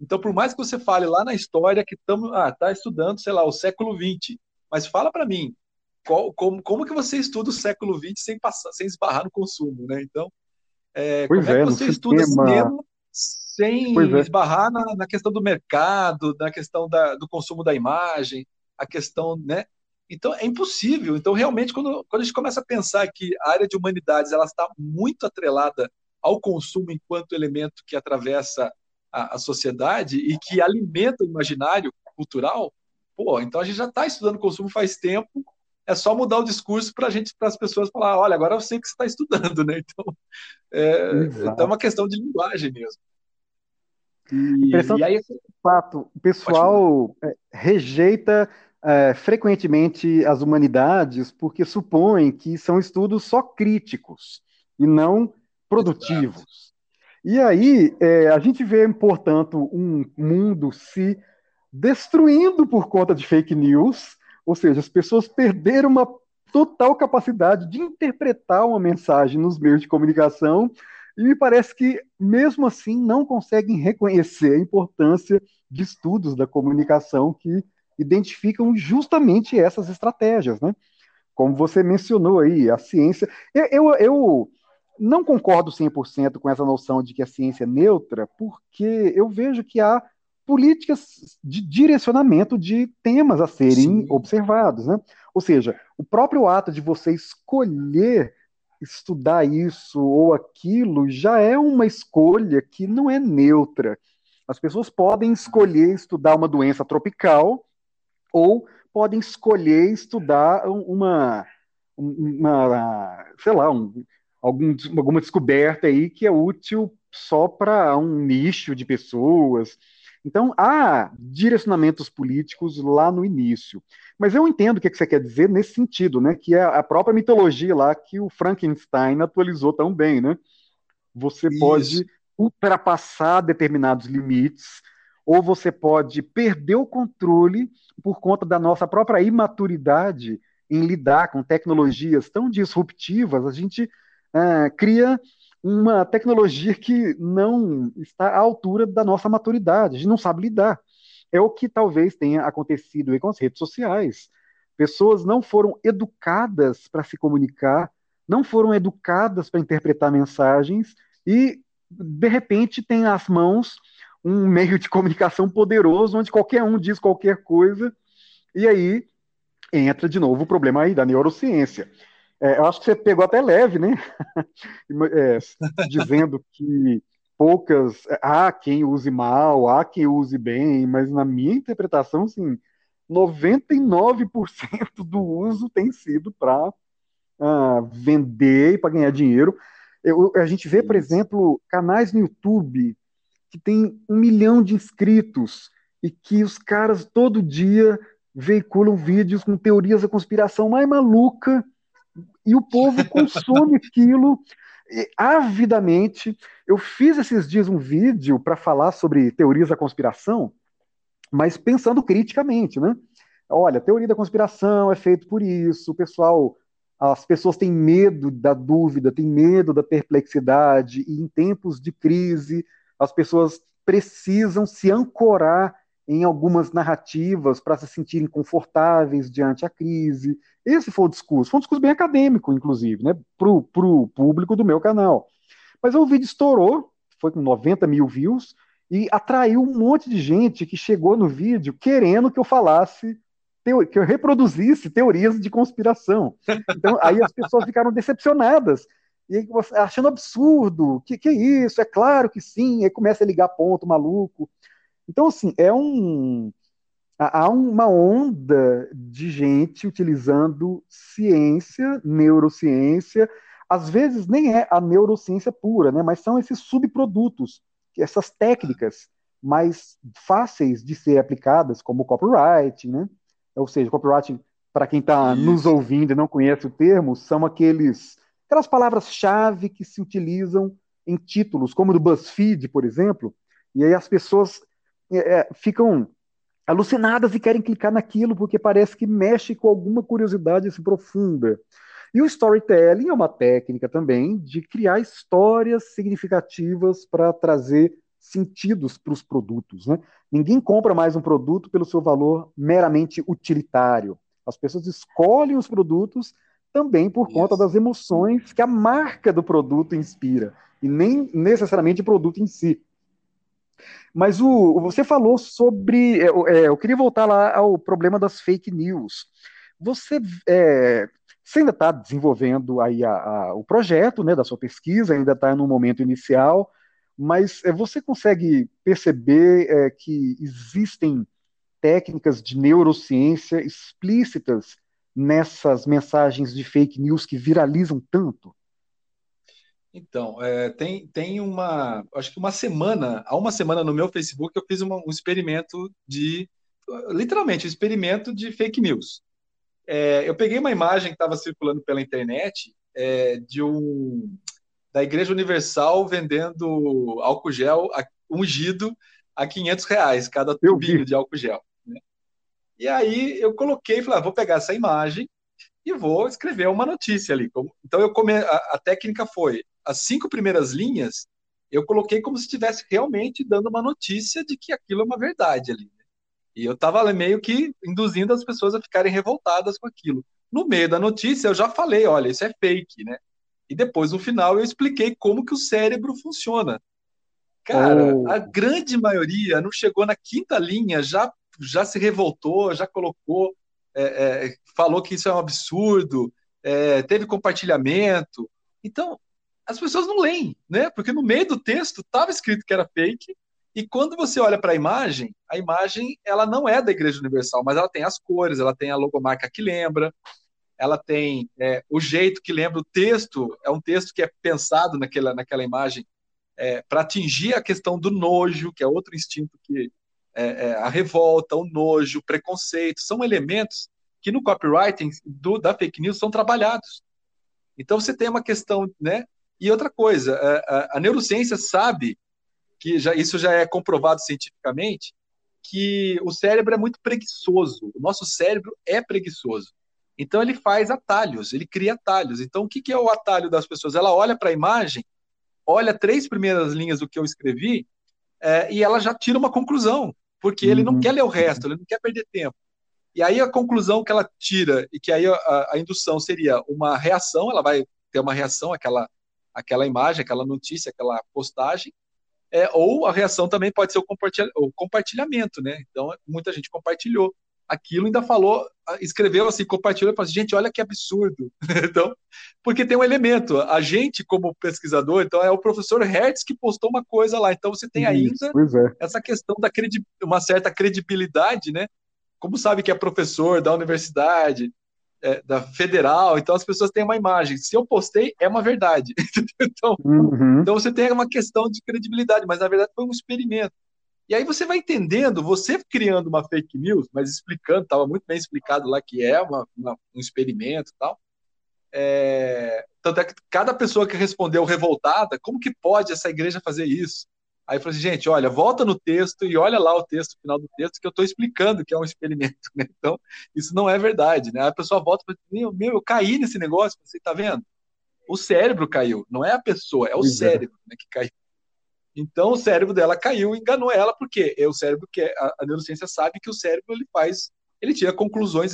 Então, por mais que você fale lá na história que estamos, ah, tá estudando, sei lá, o século XX, mas fala para mim, qual, como, como que você estuda o século XX sem passar, sem esbarrar no consumo, né? Então, é, como é, é que você estuda cinema, cinema sem é. esbarrar na, na, questão do mercado, na questão da, do consumo da imagem, a questão, né? Então, é impossível. Então, realmente, quando, quando a gente começa a pensar que a área de humanidades ela está muito atrelada ao consumo enquanto elemento que atravessa a, a sociedade e que alimenta o imaginário cultural, pô, então a gente já está estudando consumo faz tempo, é só mudar o discurso para gente, para as pessoas falar, olha, agora eu sei que você está estudando, né? Então é, então é uma questão de linguagem mesmo. E, e aí, fato, o pessoal é, rejeita é, frequentemente as humanidades porque supõem que são estudos só críticos e não produtivos. Exato. E aí é, a gente vê, portanto, um mundo se destruindo por conta de fake news, ou seja, as pessoas perderam uma total capacidade de interpretar uma mensagem nos meios de comunicação e me parece que, mesmo assim, não conseguem reconhecer a importância de estudos da comunicação que identificam justamente essas estratégias, né? Como você mencionou aí, a ciência. Eu, eu, eu não concordo 100% com essa noção de que a ciência é neutra, porque eu vejo que há políticas de direcionamento de temas a serem Sim. observados, né? Ou seja, o próprio ato de você escolher estudar isso ou aquilo já é uma escolha que não é neutra. As pessoas podem escolher estudar uma doença tropical ou podem escolher estudar uma, uma sei lá, um, algum, alguma descoberta aí que é útil só para um nicho de pessoas. Então, há direcionamentos políticos lá no início. Mas eu entendo o que você quer dizer nesse sentido, né? Que é a própria mitologia lá que o Frankenstein atualizou tão bem, né? Você Isso. pode ultrapassar determinados limites ou você pode perder o controle por conta da nossa própria imaturidade em lidar com tecnologias tão disruptivas, a gente é, cria uma tecnologia que não está à altura da nossa maturidade, a gente não sabe lidar. É o que talvez tenha acontecido com as redes sociais. Pessoas não foram educadas para se comunicar, não foram educadas para interpretar mensagens e, de repente, tem às mãos um meio de comunicação poderoso onde qualquer um diz qualquer coisa, e aí entra de novo o problema aí da neurociência. É, eu acho que você pegou até leve, né? é, dizendo que poucas. Há quem use mal, há quem use bem, mas na minha interpretação, assim, 99% do uso tem sido para uh, ah, vender e para ganhar dinheiro. Eu, a gente vê, por exemplo, canais no YouTube que tem um milhão de inscritos e que os caras todo dia veiculam vídeos com teorias da conspiração mais maluca e o povo consome aquilo avidamente. Eu fiz esses dias um vídeo para falar sobre teorias da conspiração, mas pensando criticamente, né? Olha, teoria da conspiração é feito por isso, o pessoal, as pessoas têm medo da dúvida, têm medo da perplexidade, e em tempos de crise as pessoas precisam se ancorar em algumas narrativas para se sentirem confortáveis diante a crise. Esse foi o discurso. Foi um discurso bem acadêmico, inclusive, né, para o público do meu canal. Mas o vídeo estourou, foi com 90 mil views, e atraiu um monte de gente que chegou no vídeo querendo que eu falasse, que eu reproduzisse teorias de conspiração. Então, aí as pessoas ficaram decepcionadas e achando absurdo, que que é isso? É claro que sim, aí começa a ligar ponto maluco. Então, assim, é um há uma onda de gente utilizando ciência, neurociência, às vezes nem é a neurociência pura, né, mas são esses subprodutos, essas técnicas mais fáceis de ser aplicadas, como o copywriting, né? Ou seja, copywriting, para quem está nos ouvindo e não conhece o termo, são aqueles aquelas palavras-chave que se utilizam em títulos, como do BuzzFeed, por exemplo, e aí as pessoas é, é, ficam alucinadas e querem clicar naquilo porque parece que mexe com alguma curiosidade se profunda. E o storytelling é uma técnica também de criar histórias significativas para trazer sentidos para os produtos. Né? Ninguém compra mais um produto pelo seu valor meramente utilitário. As pessoas escolhem os produtos também por Isso. conta das emoções que a marca do produto inspira, e nem necessariamente o produto em si. Mas o, você falou sobre. É, é, eu queria voltar lá ao problema das fake news. Você, é, você ainda está desenvolvendo aí a, a, o projeto né, da sua pesquisa, ainda está no momento inicial, mas é, você consegue perceber é, que existem técnicas de neurociência explícitas nessas mensagens de fake news que viralizam tanto? Então, é, tem, tem uma, acho que uma semana, há uma semana no meu Facebook eu fiz uma, um experimento de, literalmente, um experimento de fake news. É, eu peguei uma imagem que estava circulando pela internet é, de um da Igreja Universal vendendo álcool gel ungido a 500 reais cada tubinho de álcool gel. Né? E aí eu coloquei, falei, ah, vou pegar essa imagem e vou escrever uma notícia ali. Então eu come... a, a técnica foi as cinco primeiras linhas eu coloquei como se estivesse realmente dando uma notícia de que aquilo é uma verdade ali. Né? E eu estava meio que induzindo as pessoas a ficarem revoltadas com aquilo. No meio da notícia, eu já falei, olha, isso é fake, né? E depois, no final, eu expliquei como que o cérebro funciona. Cara, oh. a grande maioria não chegou na quinta linha, já, já se revoltou, já colocou, é, é, falou que isso é um absurdo, é, teve compartilhamento. Então, as pessoas não leem, né? Porque no meio do texto estava escrito que era fake, e quando você olha para a imagem, a imagem ela não é da Igreja Universal, mas ela tem as cores, ela tem a logomarca que lembra, ela tem é, o jeito que lembra o texto, é um texto que é pensado naquela, naquela imagem é, para atingir a questão do nojo, que é outro instinto que é, é, a revolta, o nojo, o preconceito, são elementos que no copywriting do, da fake news são trabalhados. Então você tem uma questão, né? E outra coisa, a, a, a neurociência sabe que já, isso já é comprovado cientificamente, que o cérebro é muito preguiçoso. O nosso cérebro é preguiçoso. Então ele faz atalhos, ele cria atalhos. Então o que, que é o atalho das pessoas? Ela olha para a imagem, olha três primeiras linhas do que eu escrevi é, e ela já tira uma conclusão, porque uhum. ele não uhum. quer ler o resto, ele não quer perder tempo. E aí a conclusão que ela tira e que aí a, a indução seria uma reação, ela vai ter uma reação aquela aquela imagem, aquela notícia, aquela postagem, é, ou a reação também pode ser o, compartilha, o compartilhamento, né? Então, muita gente compartilhou aquilo, ainda falou, escreveu assim, compartilhou e falou assim, gente, olha que absurdo. então, porque tem um elemento, a gente, como pesquisador, então é o professor Hertz que postou uma coisa lá, então você tem ainda é. essa questão da credi uma certa credibilidade, né? Como sabe que é professor da universidade, é, da federal, então as pessoas têm uma imagem. Se eu postei, é uma verdade. então, uhum. então você tem uma questão de credibilidade, mas na verdade foi um experimento. E aí você vai entendendo, você criando uma fake news, mas explicando, estava muito bem explicado lá que é uma, uma, um experimento e tal. É, tanto é que cada pessoa que respondeu revoltada, como que pode essa igreja fazer isso? Aí eu falei assim, gente, olha, volta no texto e olha lá o texto, o final do texto, que eu estou explicando que é um experimento, né? Então, isso não é verdade, né? Aí a pessoa volta e fala, meu, meu, eu caí nesse negócio, você está vendo? O cérebro caiu, não é a pessoa, é o Exato. cérebro né, que caiu. Então o cérebro dela caiu e enganou ela, porque é o cérebro que é, a, a neurociência sabe que o cérebro ele faz, ele tira conclusões,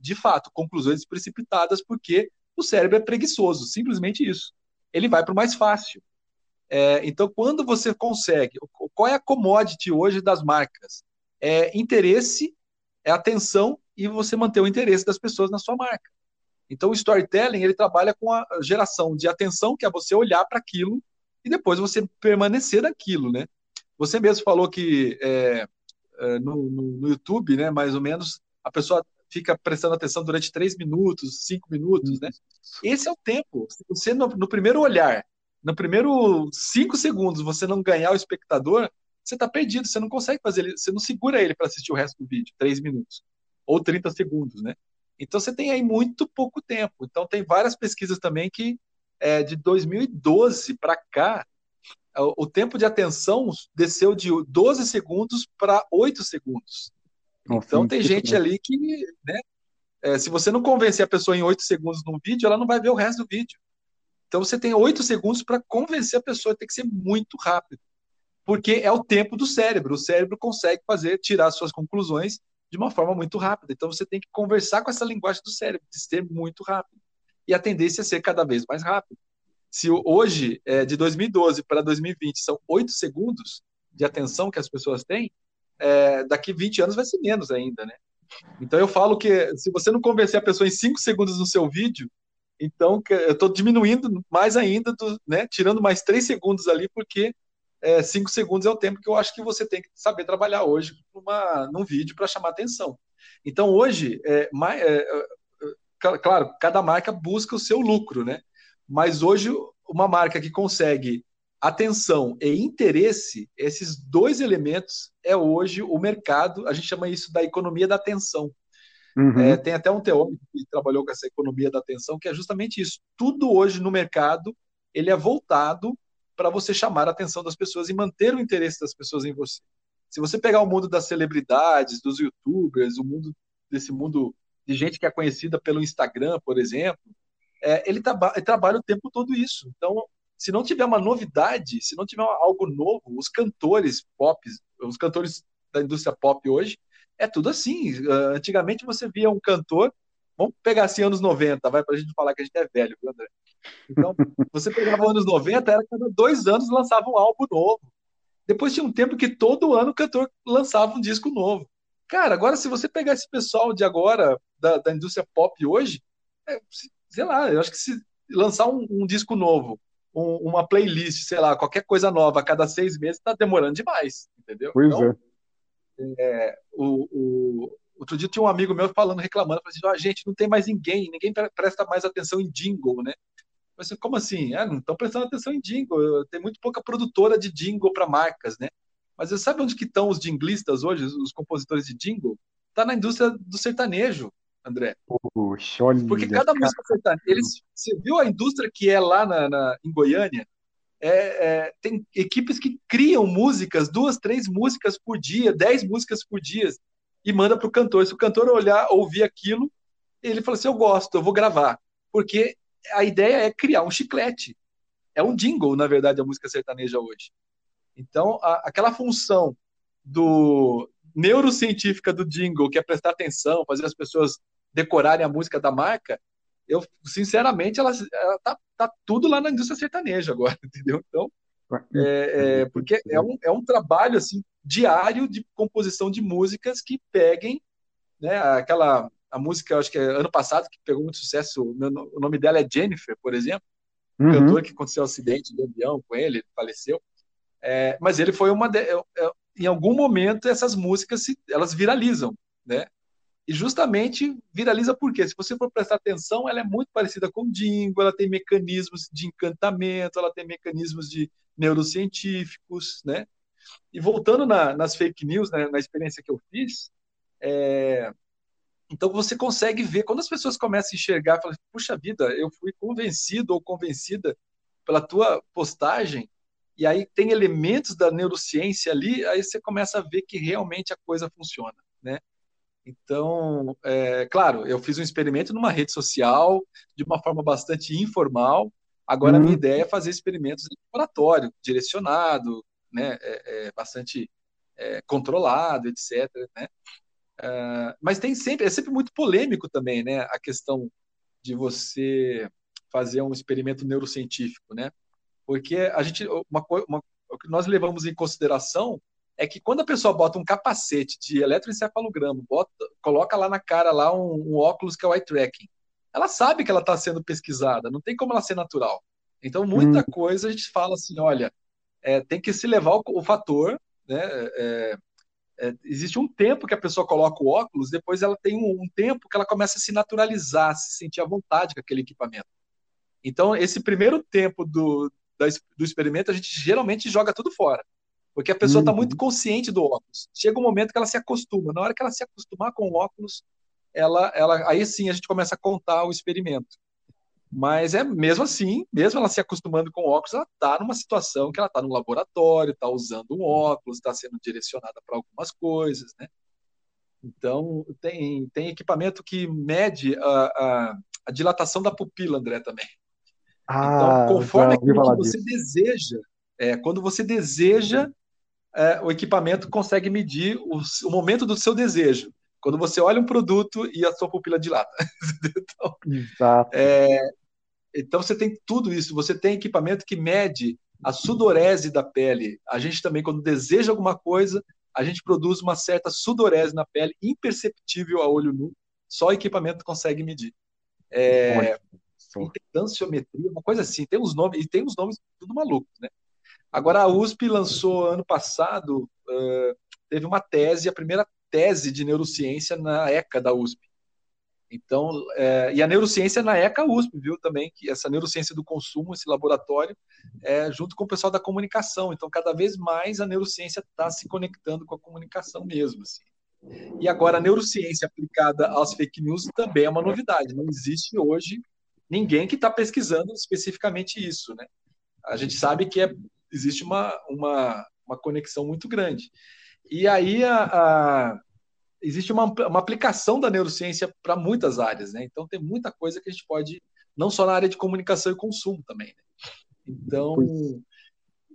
de fato, conclusões precipitadas, porque o cérebro é preguiçoso, simplesmente isso. Ele vai para o mais fácil. É, então, quando você consegue, qual é a commodity hoje das marcas? É interesse, é atenção e você manter o interesse das pessoas na sua marca. Então, o storytelling ele trabalha com a geração de atenção, que é você olhar para aquilo e depois você permanecer naquilo, né? Você mesmo falou que é, é, no, no, no, YouTube, né, mais ou menos, a pessoa fica prestando atenção durante três minutos, cinco minutos, né? Esse é o tempo. Se você, no, no primeiro olhar, no primeiro cinco segundos, você não ganhar o espectador, você está perdido, você não consegue fazer ele, você não segura ele para assistir o resto do vídeo, três minutos, ou 30 segundos, né? Então você tem aí muito pouco tempo. Então tem várias pesquisas também que é, de 2012 para cá, o tempo de atenção desceu de 12 segundos para 8 segundos. Nossa, então tem gente ali que, né, É, se você não convencer a pessoa em oito segundos num vídeo, ela não vai ver o resto do vídeo. Então você tem oito segundos para convencer a pessoa, tem que ser muito rápido. Porque é o tempo do cérebro. O cérebro consegue fazer, tirar suas conclusões de uma forma muito rápida. Então você tem que conversar com essa linguagem do cérebro, de ser muito rápido. E a tendência é ser cada vez mais rápido. Se hoje, é, de 2012 para 2020, são oito segundos de atenção que as pessoas têm, é, daqui 20 anos vai ser menos ainda, né? Então eu falo que se você não convencer a pessoa em cinco segundos no seu vídeo, então eu estou diminuindo mais ainda, do, né, tirando mais três segundos ali, porque é, cinco segundos é o tempo que eu acho que você tem que saber trabalhar hoje numa, num vídeo para chamar atenção. Então hoje, é, mais, é, é, claro, cada marca busca o seu lucro, né? Mas hoje uma marca que consegue atenção e interesse, esses dois elementos é hoje o mercado, a gente chama isso da economia da atenção. Uhum. É, tem até um teórico que trabalhou com essa economia da atenção, que é justamente isso. Tudo hoje no mercado ele é voltado para você chamar a atenção das pessoas e manter o interesse das pessoas em você. Se você pegar o mundo das celebridades, dos youtubers, o mundo desse mundo de gente que é conhecida pelo Instagram, por exemplo, é, ele, traba ele trabalha o tempo todo isso. Então, se não tiver uma novidade, se não tiver algo novo, os cantores pop, os cantores da indústria pop hoje, é tudo assim. Uh, antigamente você via um cantor, vamos pegar assim anos 90, vai pra gente falar que a gente é velho, viu, André? Então, você pegava anos 90, era cada dois anos lançava um álbum novo. Depois tinha um tempo que todo ano o cantor lançava um disco novo. Cara, agora se você pegar esse pessoal de agora, da, da indústria pop hoje, é, sei lá, eu acho que se lançar um, um disco novo, um, uma playlist, sei lá, qualquer coisa nova a cada seis meses, está demorando demais, entendeu? Pois então, é é, o, o, outro dia tinha um amigo meu falando, reclamando, falando assim, ah, gente, não tem mais ninguém, ninguém presta mais atenção em jingle, né? Eu assim, como assim? Ah, não estão prestando atenção em jingle, tem muito pouca produtora de jingle para marcas, né? Mas você sabe onde que estão os jinglistas hoje, os compositores de jingle? Está na indústria do sertanejo, André. Poxa, olha, Porque cada música sertaneja, eles, você viu a indústria que é lá na, na em Goiânia? É, é, tem equipes que criam músicas, duas, três músicas por dia, dez músicas por dia, e manda para o cantor. Se o cantor olhar, ouvir aquilo, ele fala assim: Eu gosto, eu vou gravar. Porque a ideia é criar um chiclete. É um jingle, na verdade, a música sertaneja hoje. Então, a, aquela função do neurocientífica do jingle, que é prestar atenção, fazer as pessoas decorarem a música da marca, eu, sinceramente, ela, ela tá, tá tudo lá na indústria sertaneja agora, entendeu? Então, é, é, porque é um, é um trabalho assim diário de composição de músicas que peguem, né, aquela a música, acho que é ano passado, que pegou muito sucesso, o nome dela é Jennifer, por exemplo, uhum. cantor que aconteceu um acidente de avião com ele, ele faleceu, é, mas ele foi uma de, é, é, em algum momento essas músicas se, elas viralizam, né? E justamente viraliza porque, se você for prestar atenção, ela é muito parecida com Dingo, ela tem mecanismos de encantamento, ela tem mecanismos de neurocientíficos, né? E voltando na, nas fake news, né, na experiência que eu fiz, é... então você consegue ver, quando as pessoas começam a enxergar, falam, puxa vida, eu fui convencido ou convencida pela tua postagem, e aí tem elementos da neurociência ali, aí você começa a ver que realmente a coisa funciona, né? Então, é, claro, eu fiz um experimento numa rede social, de uma forma bastante informal. Agora, uhum. a minha uhum. ideia é fazer experimentos em laboratório, direcionado, né, é, é bastante é, controlado, etc. Né? É, mas tem sempre, é sempre muito polêmico também, né, a questão de você fazer um experimento neurocientífico, né? Porque a gente, uma, uma, o que nós levamos em consideração é que quando a pessoa bota um capacete de eletroencefalograma, bota, coloca lá na cara lá um, um óculos que é o eye tracking, ela sabe que ela está sendo pesquisada, não tem como ela ser natural. Então, muita hum. coisa a gente fala assim, olha, é, tem que se levar o, o fator, né? É, é, existe um tempo que a pessoa coloca o óculos, depois ela tem um, um tempo que ela começa a se naturalizar, se sentir à vontade com aquele equipamento. Então, esse primeiro tempo do, do experimento, a gente geralmente joga tudo fora. Porque a pessoa está uhum. muito consciente do óculos. Chega um momento que ela se acostuma. Na hora que ela se acostumar com o óculos, ela, ela, aí sim a gente começa a contar o experimento. Mas é mesmo assim, mesmo ela se acostumando com o óculos, ela está numa situação que ela está no laboratório, está usando um óculos, está sendo direcionada para algumas coisas, né? Então, tem, tem equipamento que mede a, a, a dilatação da pupila, André, também. Ah, então, conforme aquilo que você deseja, é, quando você deseja, é, o equipamento consegue medir o, o, momento do seu desejo. Quando você olha um produto e a sua pupila dilata. então, Exato. É, então, você tem tudo isso. Você tem equipamento que mede a sudorese da pele. A gente também, quando deseja alguma coisa, a gente produz uma certa sudorese na pele, imperceptível a olho nu. Só o equipamento consegue medir. É, impedanciometria, uma coisa assim. Tem uns nomes, e tem uns nomes tudo malucos, né? Agora, a USP lançou ano passado, uh, teve uma tese, a primeira tese de neurociência na ECA da USP. Então, é, e a neurociência na ECA USP, viu, também, que essa neurociência do consumo, esse laboratório, é, junto com o pessoal da comunicação. Então, cada vez mais a neurociência está se conectando com a comunicação mesmo. Assim. E agora, a neurociência aplicada às fake news também é uma novidade. Não existe hoje ninguém que está pesquisando especificamente isso. Né? A gente sabe que é, existe uma, uma, uma conexão muito grande. E aí, a, a existe uma, uma aplicação da neurociência para muitas áreas, né? Então tem muita coisa que a gente pode, não só na área de comunicação e consumo também. Né? Então,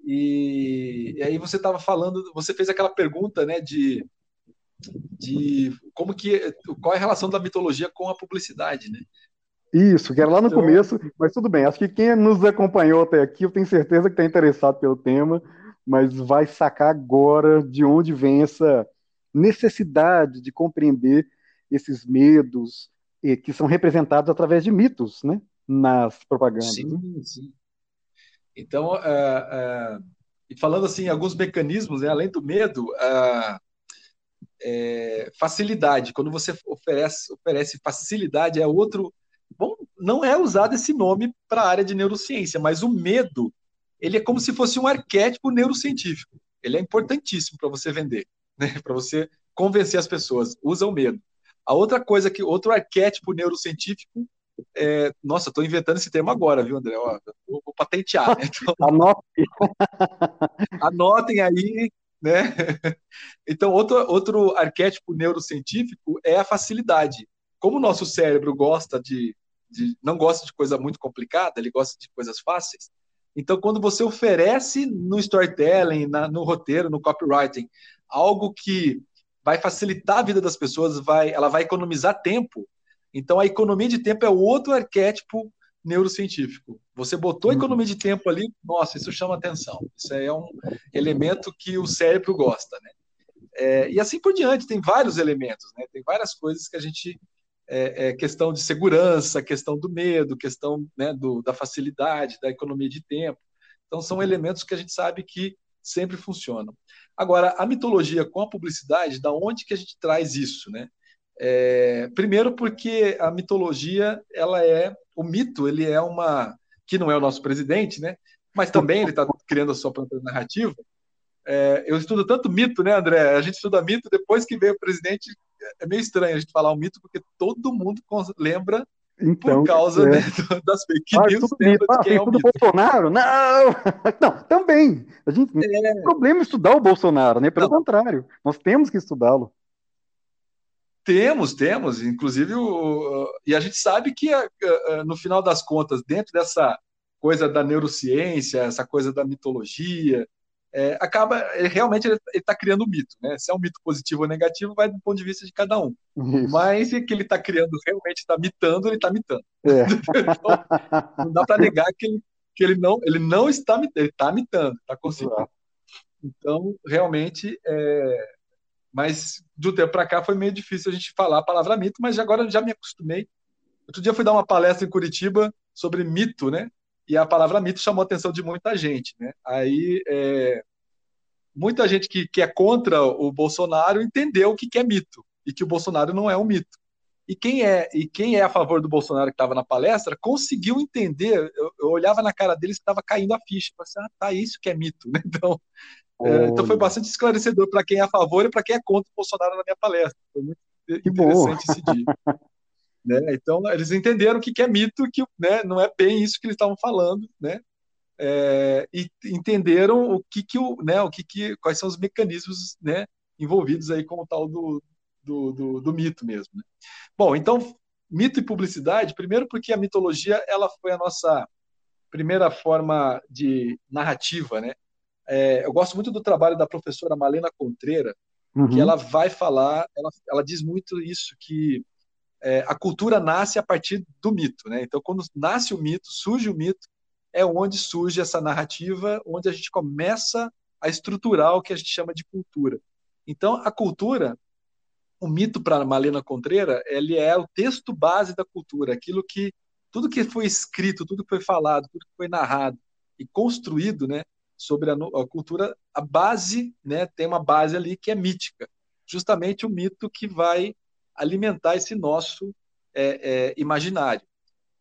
e, e, aí você estava falando, você fez aquela pergunta, né, de, de como que, qual é a relação da mitologia com a publicidade, né? Isso, que era lá no então... começo, mas tudo bem. Acho que quem nos acompanhou até aqui, eu tenho certeza que está interessado pelo tema, mas vai sacar agora de onde vem essa necessidade de compreender esses medos que são representados através de mitos, né, nas propagandas. Sim, né? sim. Então, uh, uh, e falando assim, alguns mecanismos, né, além do medo, uh, é, facilidade. Quando você oferece, oferece facilidade, é outro. Não é usado esse nome para a área de neurociência, mas o medo, ele é como se fosse um arquétipo neurocientífico. Ele é importantíssimo para você vender né, para você convencer as pessoas. Usa o medo. A outra coisa que, outro arquétipo neurocientífico é, nossa, estou inventando esse termo agora, viu, André? Ó, vou, vou, patentear. Né? Então, anotem. anotem aí, né? Então, outro, outro arquétipo neurocientífico é a facilidade. Como o nosso cérebro gosta de, de, não gosta de coisa muito complicada, ele gosta de coisas fáceis. Então, quando você oferece no storytelling, na, no roteiro, no copywriting, algo que vai facilitar a vida das pessoas, vai, ela vai economizar tempo. Então, a economia de tempo é outro arquétipo neurocientífico. Você botou a economia de tempo ali, nossa, isso chama atenção. Isso é um elemento que o cérebro gosta, né? É, e assim por diante, tem vários elementos, né? Tem várias coisas que a gente é, é, questão de segurança, questão do medo, questão né, do, da facilidade, da economia de tempo. Então, são elementos que a gente sabe que sempre funcionam. Agora, a mitologia com a publicidade, da onde que a gente traz isso, né? É, primeiro porque a mitologia, ela é o mito, ele é uma que não é o nosso presidente, né? Mas também ele está criando a sua própria narrativa. É, eu estudo tanto mito, né, André? A gente estuda mito depois que veio o presidente. É meio estranho a gente falar um mito, porque todo mundo lembra então, por causa é. né, das fake ah, news. Tudo ah, quem é tudo Bolsonaro? Não! Não, também. A gente não é... tem problema estudar o Bolsonaro, né? Pelo não. contrário, nós temos que estudá-lo. Temos, temos. Inclusive, o, e a gente sabe que, no final das contas, dentro dessa coisa da neurociência, essa coisa da mitologia, é, acaba ele, realmente ele está criando um mito, né? Se é um mito positivo ou negativo, vai do ponto de vista de cada um. Isso. Mas se que ele está criando realmente está mitando, ele está mitando. É. então, não dá para negar que ele, que ele não ele não está mitando, ele está mitando, está conseguindo. Então realmente, é... mas do tempo para cá foi meio difícil a gente falar a palavra mito, mas agora já me acostumei. Outro dia eu fui dar uma palestra em Curitiba sobre mito, né? E a palavra mito chamou a atenção de muita gente. Né? Aí, é, muita gente que, que é contra o Bolsonaro entendeu o que, que é mito e que o Bolsonaro não é um mito. E quem é e quem é a favor do Bolsonaro que estava na palestra conseguiu entender. Eu, eu olhava na cara deles que estava caindo a ficha. Eu falei assim, ah, tá, isso que é mito. Né? Então, é, então foi bastante esclarecedor para quem é a favor e para quem é contra o Bolsonaro na minha palestra. Foi muito que interessante bom. esse dia. Né? Então, eles entenderam o que, que é mito, que né, não é bem isso que eles estavam falando, né? É, e entenderam o que, que o, né, o que, que quais são os mecanismos né, envolvidos aí com o tal do, do do, do, mito mesmo. Né? Bom, então, mito e publicidade, primeiro porque a mitologia ela foi a nossa primeira forma de narrativa, né? É, eu gosto muito do trabalho da professora Malena Contreira, uhum. que ela vai falar, ela, ela diz muito isso, que é, a cultura nasce a partir do mito, né? Então, quando nasce o mito, surge o mito, é onde surge essa narrativa, onde a gente começa a estruturar o que a gente chama de cultura. Então, a cultura, o mito para Malena Contreira, ele é o texto base da cultura, aquilo que tudo que foi escrito, tudo que foi falado, tudo que foi narrado e construído, né, sobre a, a cultura, a base, né, tem uma base ali que é mítica, justamente o mito que vai alimentar esse nosso é, é, imaginário.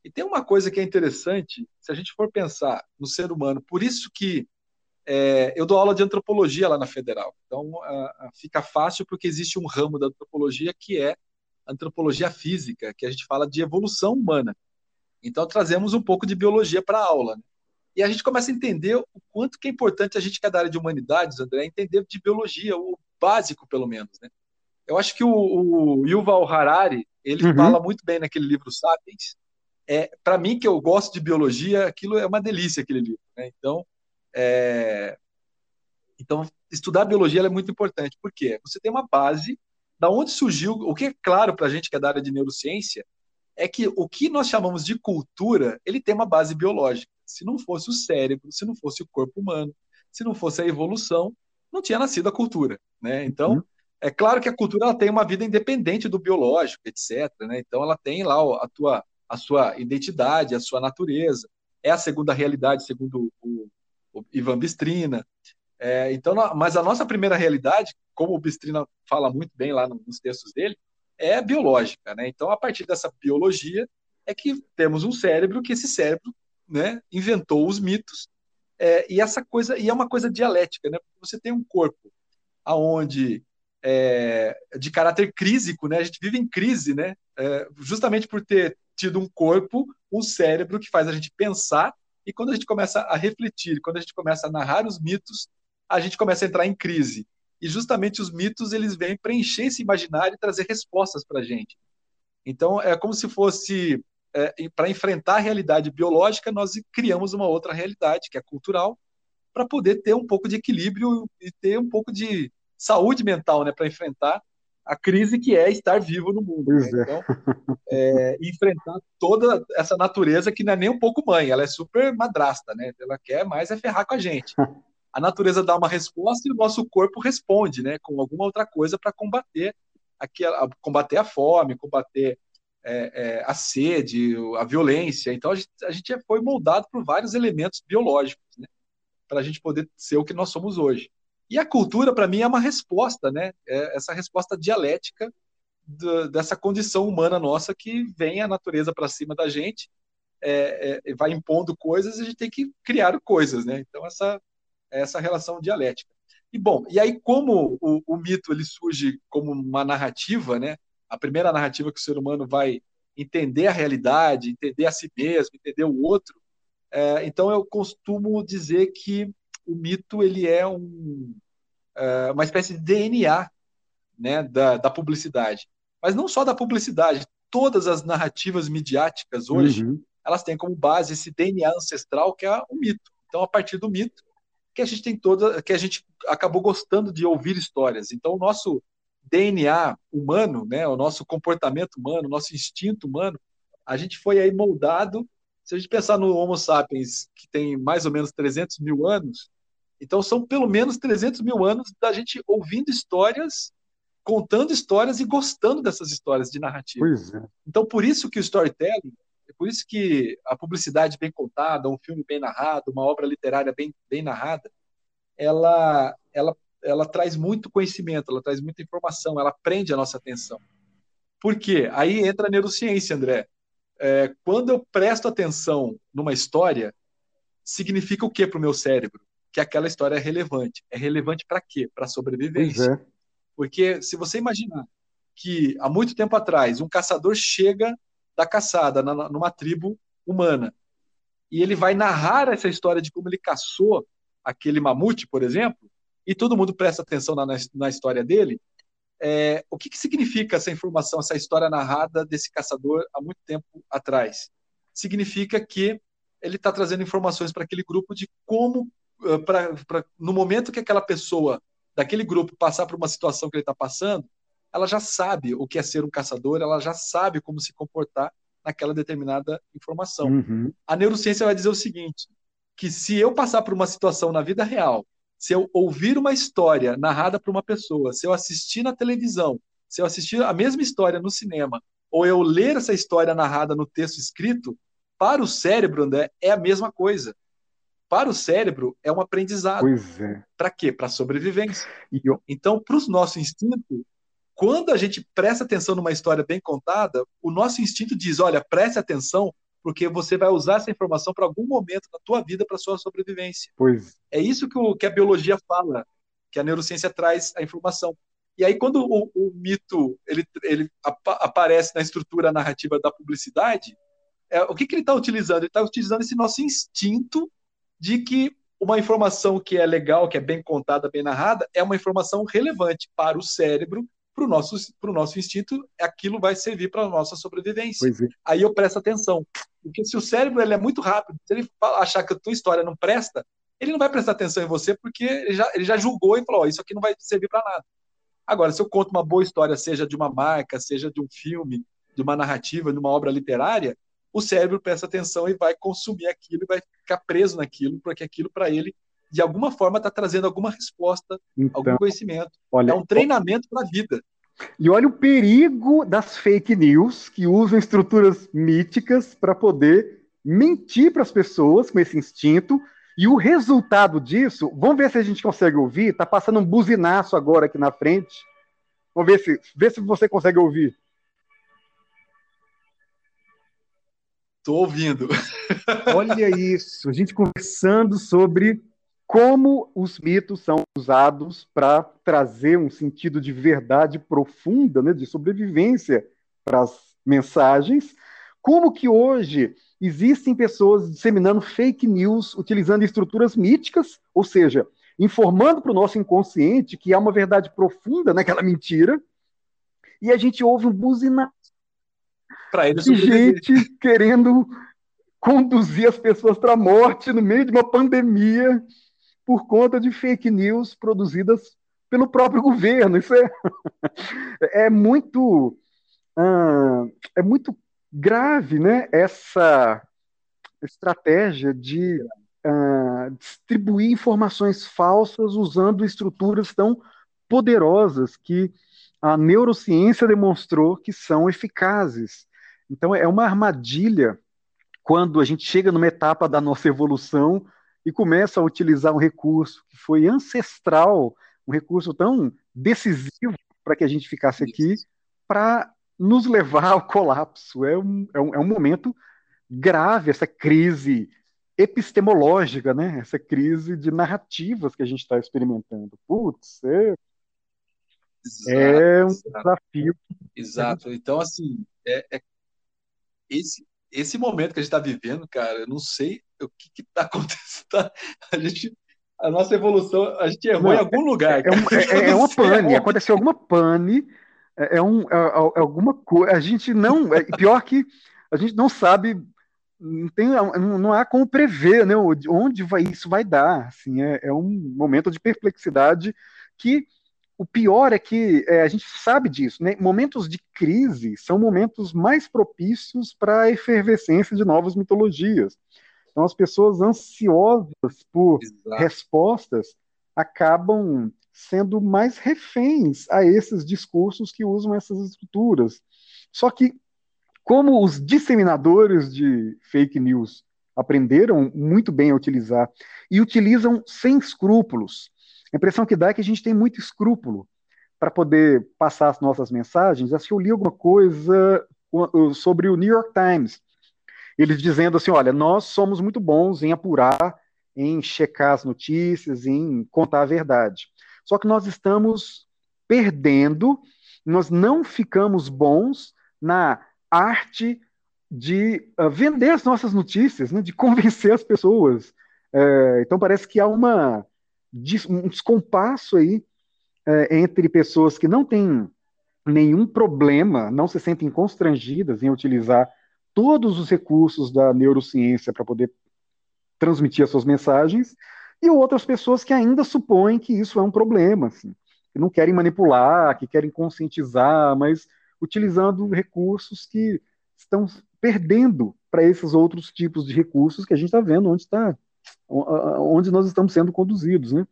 E tem uma coisa que é interessante, se a gente for pensar no ser humano, por isso que é, eu dou aula de antropologia lá na Federal. Então, a, fica fácil porque existe um ramo da antropologia que é antropologia física, que a gente fala de evolução humana. Então, trazemos um pouco de biologia para a aula. Né? E a gente começa a entender o quanto que é importante a gente que é da área de humanidades, André, entender de biologia, o básico, pelo menos. Né? Eu acho que o, o Yuval Harari, ele uhum. fala muito bem naquele livro Sapiens. É, para mim, que eu gosto de biologia, aquilo é uma delícia, aquele livro. Né? Então, é... Então, estudar biologia é muito importante. Por quê? Você tem uma base da onde surgiu, o que é claro para a gente que é da área de neurociência, é que o que nós chamamos de cultura, ele tem uma base biológica. Se não fosse o cérebro, se não fosse o corpo humano, se não fosse a evolução, não tinha nascido a cultura, né? Então, uhum. É claro que a cultura ela tem uma vida independente do biológico, etc, né? Então ela tem lá a tua a sua identidade, a sua natureza. É a segunda realidade, segundo o, o Ivan Bistrina. É, então, mas a nossa primeira realidade, como o Bistrina fala muito bem lá nos textos dele, é biológica, né? Então, a partir dessa biologia é que temos um cérebro que esse cérebro, né, inventou os mitos é, e essa coisa e é uma coisa dialética, né? Você tem um corpo aonde é, de caráter crísico, né? A gente vive em crise, né? É, justamente por ter tido um corpo, um cérebro que faz a gente pensar e quando a gente começa a refletir, quando a gente começa a narrar os mitos, a gente começa a entrar em crise. E justamente os mitos eles vêm preencher esse imaginário e trazer respostas para a gente. Então é como se fosse é, para enfrentar a realidade biológica nós criamos uma outra realidade que é cultural para poder ter um pouco de equilíbrio e ter um pouco de saúde mental, né, para enfrentar a crise que é estar vivo no mundo. Né? É. Então, é, enfrentar toda essa natureza que não é nem um pouco mãe, ela é super madrasta, né? Ela quer mais é ferrar com a gente. A natureza dá uma resposta e o nosso corpo responde, né? Com alguma outra coisa para combater aquela, combater a fome, combater é, é, a sede, a violência. Então a gente, a gente foi moldado por vários elementos biológicos, né? Para a gente poder ser o que nós somos hoje. E a cultura, para mim, é uma resposta, né? É essa resposta dialética do, dessa condição humana nossa que vem a natureza para cima da gente, é, é, vai impondo coisas e a gente tem que criar coisas, né? Então, essa, essa relação dialética. E, bom, e aí como o, o mito ele surge como uma narrativa, né? A primeira narrativa que o ser humano vai entender a realidade, entender a si mesmo, entender o outro. É, então, eu costumo dizer que o mito ele é um, uh, uma espécie de DNA né, da, da, publicidade. Mas não só da publicidade, todas as narrativas midiáticas hoje, uhum. elas têm como base esse DNA ancestral que é o mito. Então, a partir do mito, que a gente tem toda, que a gente acabou gostando de ouvir histórias. Então, o nosso DNA humano, né, o nosso comportamento humano, o nosso instinto humano, a gente foi aí moldado. Se a gente pensar no Homo sapiens, que tem mais ou menos 300 mil anos, então são pelo menos 300 mil anos da gente ouvindo histórias, contando histórias e gostando dessas histórias de narrativa. É. Então por isso que o storytelling, é por isso que a publicidade bem contada, um filme bem narrado, uma obra literária bem, bem narrada, ela, ela, ela traz muito conhecimento, ela traz muita informação, ela prende a nossa atenção. Por quê? Aí entra a neurociência, André. É, quando eu presto atenção numa história, significa o que para o meu cérebro? que aquela história é relevante. É relevante para quê? Para sobrevivência. É. Porque se você imaginar que há muito tempo atrás um caçador chega da caçada na, numa tribo humana e ele vai narrar essa história de como ele caçou aquele mamute, por exemplo, e todo mundo presta atenção na, na história dele, É, o que, que significa essa informação, essa história narrada desse caçador há muito tempo atrás? Significa que ele está trazendo informações para aquele grupo de como, pra, pra, no momento que aquela pessoa daquele grupo passar por uma situação que ele está passando, ela já sabe o que é ser um caçador, ela já sabe como se comportar naquela determinada informação. Uhum. A neurociência vai dizer o seguinte: que se eu passar por uma situação na vida real, se eu ouvir uma história narrada por uma pessoa, se eu assistir na televisão, se eu assistir a mesma história no cinema, ou eu ler essa história narrada no texto escrito, para o cérebro, André, é a mesma coisa. Para o cérebro, é um aprendizado. Pois é. Para quê? Para sobrevivência. Eu... Então, para o nosso instinto, quando a gente presta atenção numa história bem contada, o nosso instinto diz: olha, preste atenção, porque você vai usar essa informação para algum momento da tua vida para sua sobrevivência. Pois. É isso que, o, que, a biologia fala, que a neurociência traz a informação. E aí, quando o, o mito ele, ele ap aparece na estrutura narrativa da publicidade, é, o que, que ele está utilizando? Ele está utilizando esse nosso instinto de que uma informação que é legal, que é bem contada, bem narrada, é uma informação relevante para o cérebro para o nosso, pro nosso instinto, aquilo vai servir para a nossa sobrevivência. É. Aí eu presto atenção. Porque se o cérebro ele é muito rápido, se ele achar que a tua história não presta, ele não vai prestar atenção em você porque ele já, ele já julgou e falou: oh, isso aqui não vai servir para nada. Agora, se eu conto uma boa história, seja de uma marca, seja de um filme, de uma narrativa, de uma obra literária, o cérebro presta atenção e vai consumir aquilo e vai ficar preso naquilo, porque aquilo para ele de alguma forma está trazendo alguma resposta, então, algum conhecimento. Olha, é um treinamento para a vida. E olha o perigo das fake news que usam estruturas míticas para poder mentir para as pessoas com esse instinto. E o resultado disso, vamos ver se a gente consegue ouvir. Tá passando um buzinaço agora aqui na frente. Vamos ver se, ver se você consegue ouvir. Tô ouvindo. Olha isso, a gente conversando sobre como os mitos são usados para trazer um sentido de verdade profunda, né, de sobrevivência para as mensagens, como que hoje existem pessoas disseminando fake news utilizando estruturas míticas, ou seja, informando para o nosso inconsciente que há uma verdade profunda naquela mentira, e a gente ouve um buzinaço de gente querendo conduzir as pessoas para a morte no meio de uma pandemia por conta de fake news produzidas pelo próprio governo. Isso é, é muito uh, é muito grave, né? Essa estratégia de uh, distribuir informações falsas usando estruturas tão poderosas que a neurociência demonstrou que são eficazes. Então é uma armadilha quando a gente chega numa etapa da nossa evolução e começa a utilizar um recurso que foi ancestral, um recurso tão decisivo para que a gente ficasse aqui, para nos levar ao colapso. É um, é, um, é um momento grave essa crise epistemológica, né? essa crise de narrativas que a gente está experimentando. Putz, é, exato, é um exato. desafio. Exato. Então, assim, é, é, esse, esse momento que a gente está vivendo, cara, eu não sei o que está acontecendo. A gente, a nossa evolução, a gente errou não, em algum lugar. É, um, é, é uma pane, aconteceu alguma pane, é, é um, é, é, alguma coisa. A gente não, é, pior que a gente não sabe, não, tem, não há como prever, né, onde vai, isso vai dar. Assim, é, é um momento de perplexidade que o pior é que é, a gente sabe disso, né? Momentos de crise são momentos mais propícios para a efervescência de novas mitologias. Então, as pessoas ansiosas por Exato. respostas acabam sendo mais reféns a esses discursos que usam essas estruturas. Só que, como os disseminadores de fake news aprenderam muito bem a utilizar e utilizam sem escrúpulos, a impressão que dá é que a gente tem muito escrúpulo para poder passar as nossas mensagens. Que eu li alguma coisa sobre o New York Times, eles dizendo assim: olha, nós somos muito bons em apurar, em checar as notícias, em contar a verdade. Só que nós estamos perdendo, nós não ficamos bons na arte de uh, vender as nossas notícias, né, de convencer as pessoas. É, então parece que há uma um descompasso aí é, entre pessoas que não têm nenhum problema, não se sentem constrangidas em utilizar todos os recursos da neurociência para poder transmitir as suas mensagens, e outras pessoas que ainda supõem que isso é um problema, assim, que não querem manipular, que querem conscientizar, mas utilizando recursos que estão perdendo para esses outros tipos de recursos que a gente está vendo onde está, onde nós estamos sendo conduzidos, né?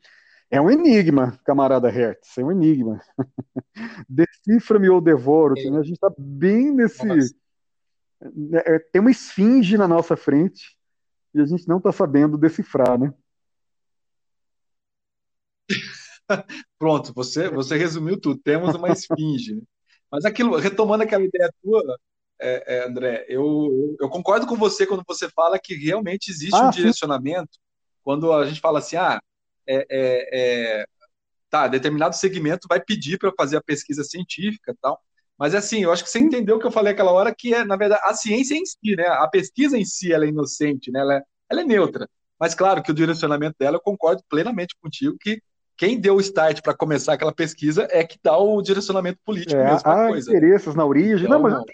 É um enigma, camarada Hertz, é um enigma. Decifra-me ou devoro. Né? A gente está bem nesse. Né, é, tem uma esfinge na nossa frente e a gente não está sabendo decifrar, né? Pronto, você, você resumiu tudo. Temos uma esfinge. Né? Mas aquilo, retomando aquela ideia tua, é, é, André, eu, eu, concordo com você quando você fala que realmente existe ah, um sim. direcionamento. Quando a gente fala assim, ah, é, é, é, tá, determinado segmento vai pedir para fazer a pesquisa científica tal. Mas assim, eu acho que você entendeu o que eu falei aquela hora, que é, na verdade, a ciência em si, né? A pesquisa em si ela é inocente, né? Ela é, ela é neutra. Mas claro que o direcionamento dela, eu concordo plenamente contigo que quem deu o start para começar aquela pesquisa é que dá o direcionamento político é, mesmo. Há coisa. interesses na origem. Então, não, mas não.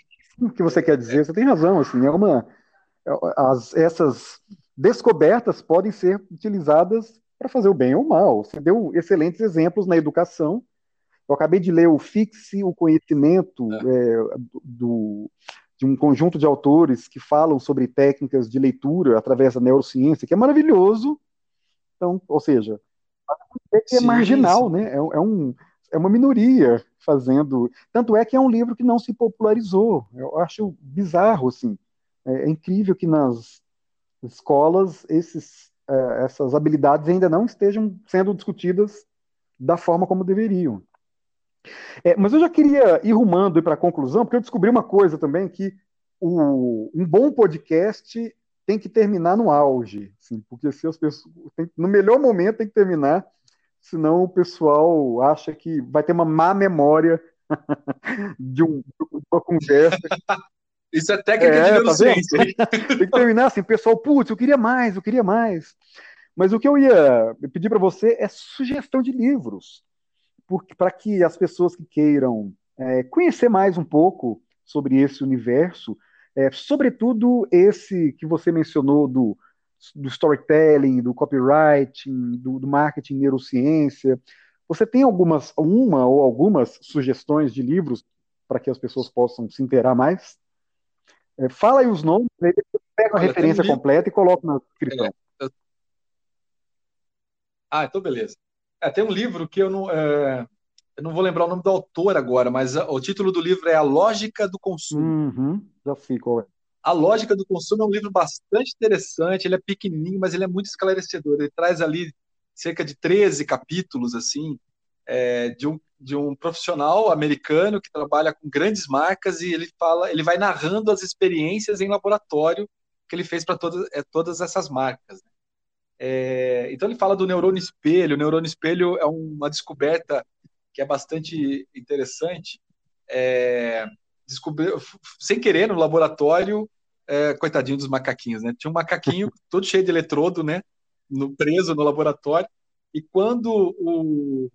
O que você quer dizer, você tem razão. Assim, é uma, as, essas descobertas podem ser utilizadas para fazer o bem ou o mal. Você deu excelentes exemplos na educação. Eu acabei de ler o Fixe o Conhecimento é. É, do, de um conjunto de autores que falam sobre técnicas de leitura através da neurociência, que é maravilhoso. Então, ou seja, é é sim, marginal, sim. né? É, é, um, é uma minoria fazendo. Tanto é que é um livro que não se popularizou. Eu acho bizarro, assim. É, é incrível que nas escolas esses é, essas habilidades ainda não estejam sendo discutidas da forma como deveriam. É, mas eu já queria ir rumando para a conclusão, porque eu descobri uma coisa também, que o, um bom podcast tem que terminar no auge, assim, porque se as pessoas tem, no melhor momento tem que terminar, senão o pessoal acha que vai ter uma má memória de, um, de uma conversa isso é técnica é, de neurociência. Tá Tem que terminar assim, pessoal, putz, eu queria mais, eu queria mais. Mas o que eu ia pedir para você é sugestão de livros, para que as pessoas que queiram é, conhecer mais um pouco sobre esse universo, é, sobretudo esse que você mencionou do, do storytelling, do copywriting, do, do marketing neurociência. Você tem algumas, uma ou algumas sugestões de livros para que as pessoas possam se inteirar mais? É, fala aí os nomes, aí eu pego a Olha, referência um completa e coloco na descrição. É, eu... Ah, então beleza. É, tem um livro que eu não, é, eu não vou lembrar o nome do autor agora, mas o título do livro é A Lógica do Consumo. Uhum, já sei qual é. A Lógica do Consumo é um livro bastante interessante, ele é pequenininho, mas ele é muito esclarecedor. Ele traz ali cerca de 13 capítulos, assim, é, de, um, de um profissional americano que trabalha com grandes marcas e ele fala, ele vai narrando as experiências em laboratório que ele fez para todas, é, todas essas marcas. Né? É, então ele fala do neurônio espelho. O neurônio espelho é uma descoberta que é bastante interessante. É, descobriu sem querer no laboratório, é, coitadinho dos macaquinhos, né? Tinha um macaquinho todo cheio de eletrodo, né? No, preso no laboratório. E quando o,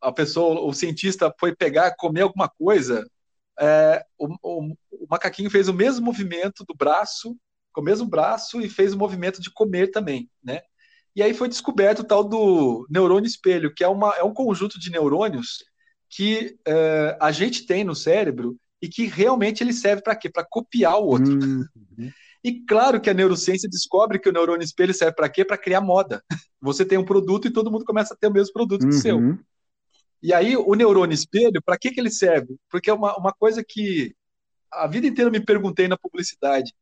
a pessoa, o cientista foi pegar, comer alguma coisa, é, o, o, o, macaquinho fez o mesmo movimento do braço, com o mesmo braço, e fez o movimento de comer também, né? E aí foi descoberto o tal do neurônio espelho, que é, uma, é um conjunto de neurônios que é, a gente tem no cérebro e que realmente ele serve para quê? Para copiar o outro. Uhum. E claro que a neurociência descobre que o neurônio espelho serve para quê? Para criar moda. Você tem um produto e todo mundo começa a ter o mesmo produto uhum. que o seu. Uhum. E aí, o neurônio espelho, para que, que ele serve? Porque é uma, uma coisa que a vida inteira me perguntei na publicidade.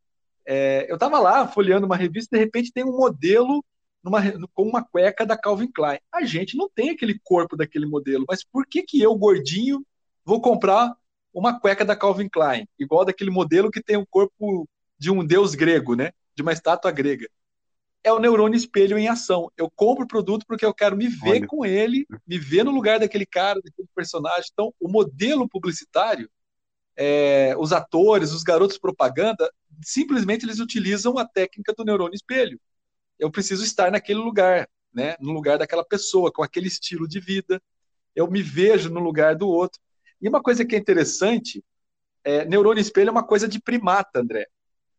É, eu estava lá folheando uma revista e de repente tem um modelo numa, com uma cueca da Calvin Klein. A gente não tem aquele corpo daquele modelo, mas por que, que eu, gordinho, vou comprar uma cueca da Calvin Klein, igual daquele modelo que tem o corpo de um deus grego, né? De uma estátua grega é o neurônio espelho em ação. Eu compro o produto porque eu quero me ver Olha. com ele, me ver no lugar daquele cara, daquele personagem. Então, o modelo publicitário, é, os atores, os garotos propaganda, simplesmente eles utilizam a técnica do neurônio espelho. Eu preciso estar naquele lugar, né, no lugar daquela pessoa, com aquele estilo de vida. eu me vejo no lugar do outro. E uma coisa que é interessante, é, neurônio espelho é uma coisa de primata, André.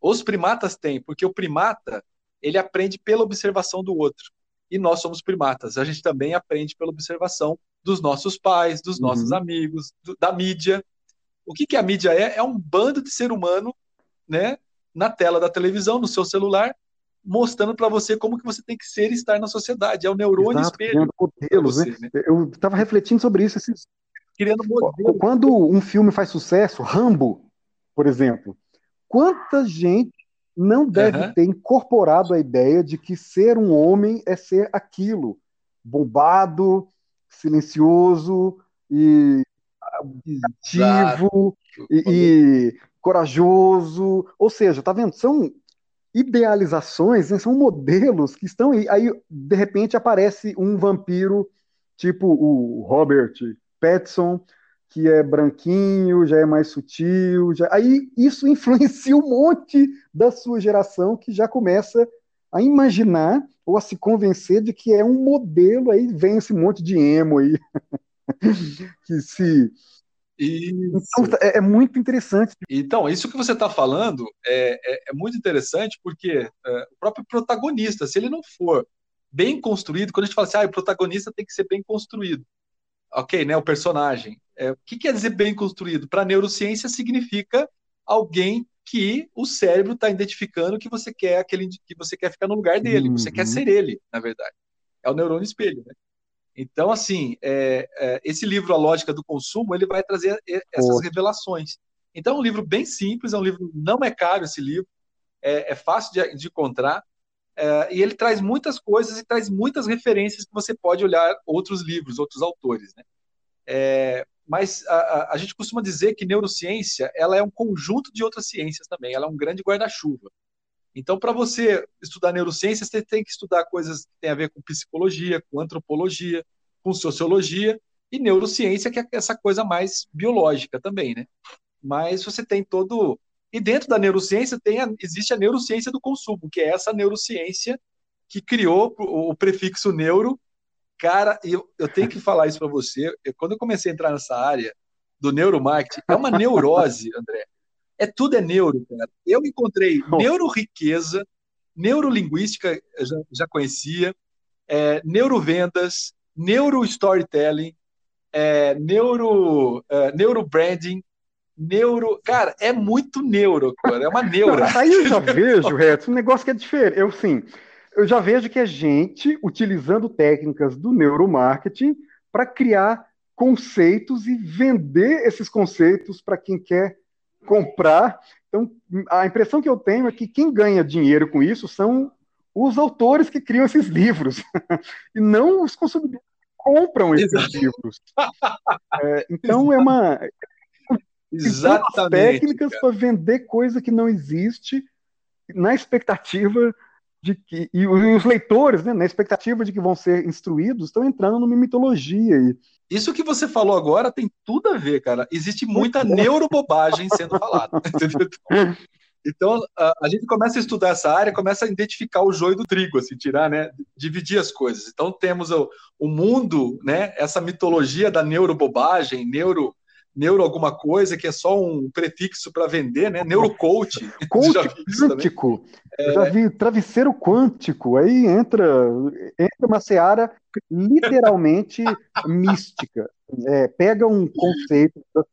Os primatas têm, porque o primata ele aprende pela observação do outro. E nós somos primatas. A gente também aprende pela observação dos nossos pais, dos uhum. nossos amigos, do, da mídia. O que, que a mídia é? É um bando de ser humano, né, na tela da televisão, no seu celular, mostrando para você como que você tem que ser e estar na sociedade. É o neurônio Exato, espelho. Modelos, você, né? né? Eu estava refletindo sobre isso esses criando modelos. Quando um filme faz sucesso, Rambo, por exemplo, quanta gente não deve uhum. ter incorporado a ideia de que ser um homem é ser aquilo, bombado, silencioso e ativo e, e, corajoso. Ou seja, tá vendo? São idealizações, né? são modelos que estão aí. Aí, de repente, aparece um vampiro tipo o Robert Pattinson, que é branquinho, já é mais sutil. Já... Aí isso influencia um monte da sua geração que já começa a imaginar ou a se convencer de que é um modelo, aí vem esse monte de emo aí. que se. Então, é, é, muito interessante. Então, isso que você está falando é, é, é, muito interessante porque é, o próprio protagonista, se ele não for bem construído, quando a gente fala assim, ah, o protagonista tem que ser bem construído, ok, né, o personagem. É, o que quer dizer bem construído? Para a neurociência significa alguém que o cérebro está identificando que você quer aquele que você quer ficar no lugar dele, uhum. você quer uhum. ser ele, na verdade. É o neurônio espelho, né? Então, assim, é, é, esse livro A Lógica do Consumo, ele vai trazer essas revelações. Então, é um livro bem simples, é um livro, não é caro esse livro, é, é fácil de, de encontrar, é, e ele traz muitas coisas e traz muitas referências que você pode olhar outros livros, outros autores, né? É, mas a, a, gente costuma dizer que neurociência ela é um conjunto de outras ciências também, ela é um grande guarda-chuva. Então, para você estudar neurociência, você tem que estudar coisas que têm a ver com psicologia, com antropologia, com sociologia, e neurociência, que é essa coisa mais biológica também, né? Mas você tem todo e dentro da neurociência tem a, existe a neurociência do consumo, que é essa neurociência que criou o, o prefixo neuro. Cara, eu, eu tenho que falar isso para você. Eu, quando eu comecei a entrar nessa área do neuromarketing, é uma neurose, André. É tudo é neuro, cara. Eu encontrei neuroriqueza, neurolinguística, já, já conhecia, é, neurovendas, neurostorytelling, é, neuro, é, neurobranding, neuro. Cara, é muito neuro, cara. É uma neura. Aí eu já vejo, Reto, um negócio que é diferente. Eu, sim, eu já vejo que é gente utilizando técnicas do neuromarketing para criar conceitos e vender esses conceitos para quem quer comprar. Então, a impressão que eu tenho é que quem ganha dinheiro com isso são os autores que criam esses livros, e não os consumidores que compram esses Exato. livros. É, então, é uma, Exatamente. técnicas para vender coisa que não existe, na expectativa de que. E os leitores, né, na expectativa de que vão ser instruídos, estão entrando numa mitologia. E... Isso que você falou agora tem tudo a ver, cara. Existe muita neurobobagem sendo falada. Então, a, a, gente começa a estudar essa área, começa a identificar o joio do trigo, assim, tirar, né, dividir as coisas. Então, temos o, o mundo, né, essa mitologia da neurobobagem, neuro neuro alguma coisa, que é só um prefixo para vender, né? Neurocoach. quântico. É... Eu já vi travesseiro quântico. Aí entra, entra uma seara literalmente mística. É, pega um conceito da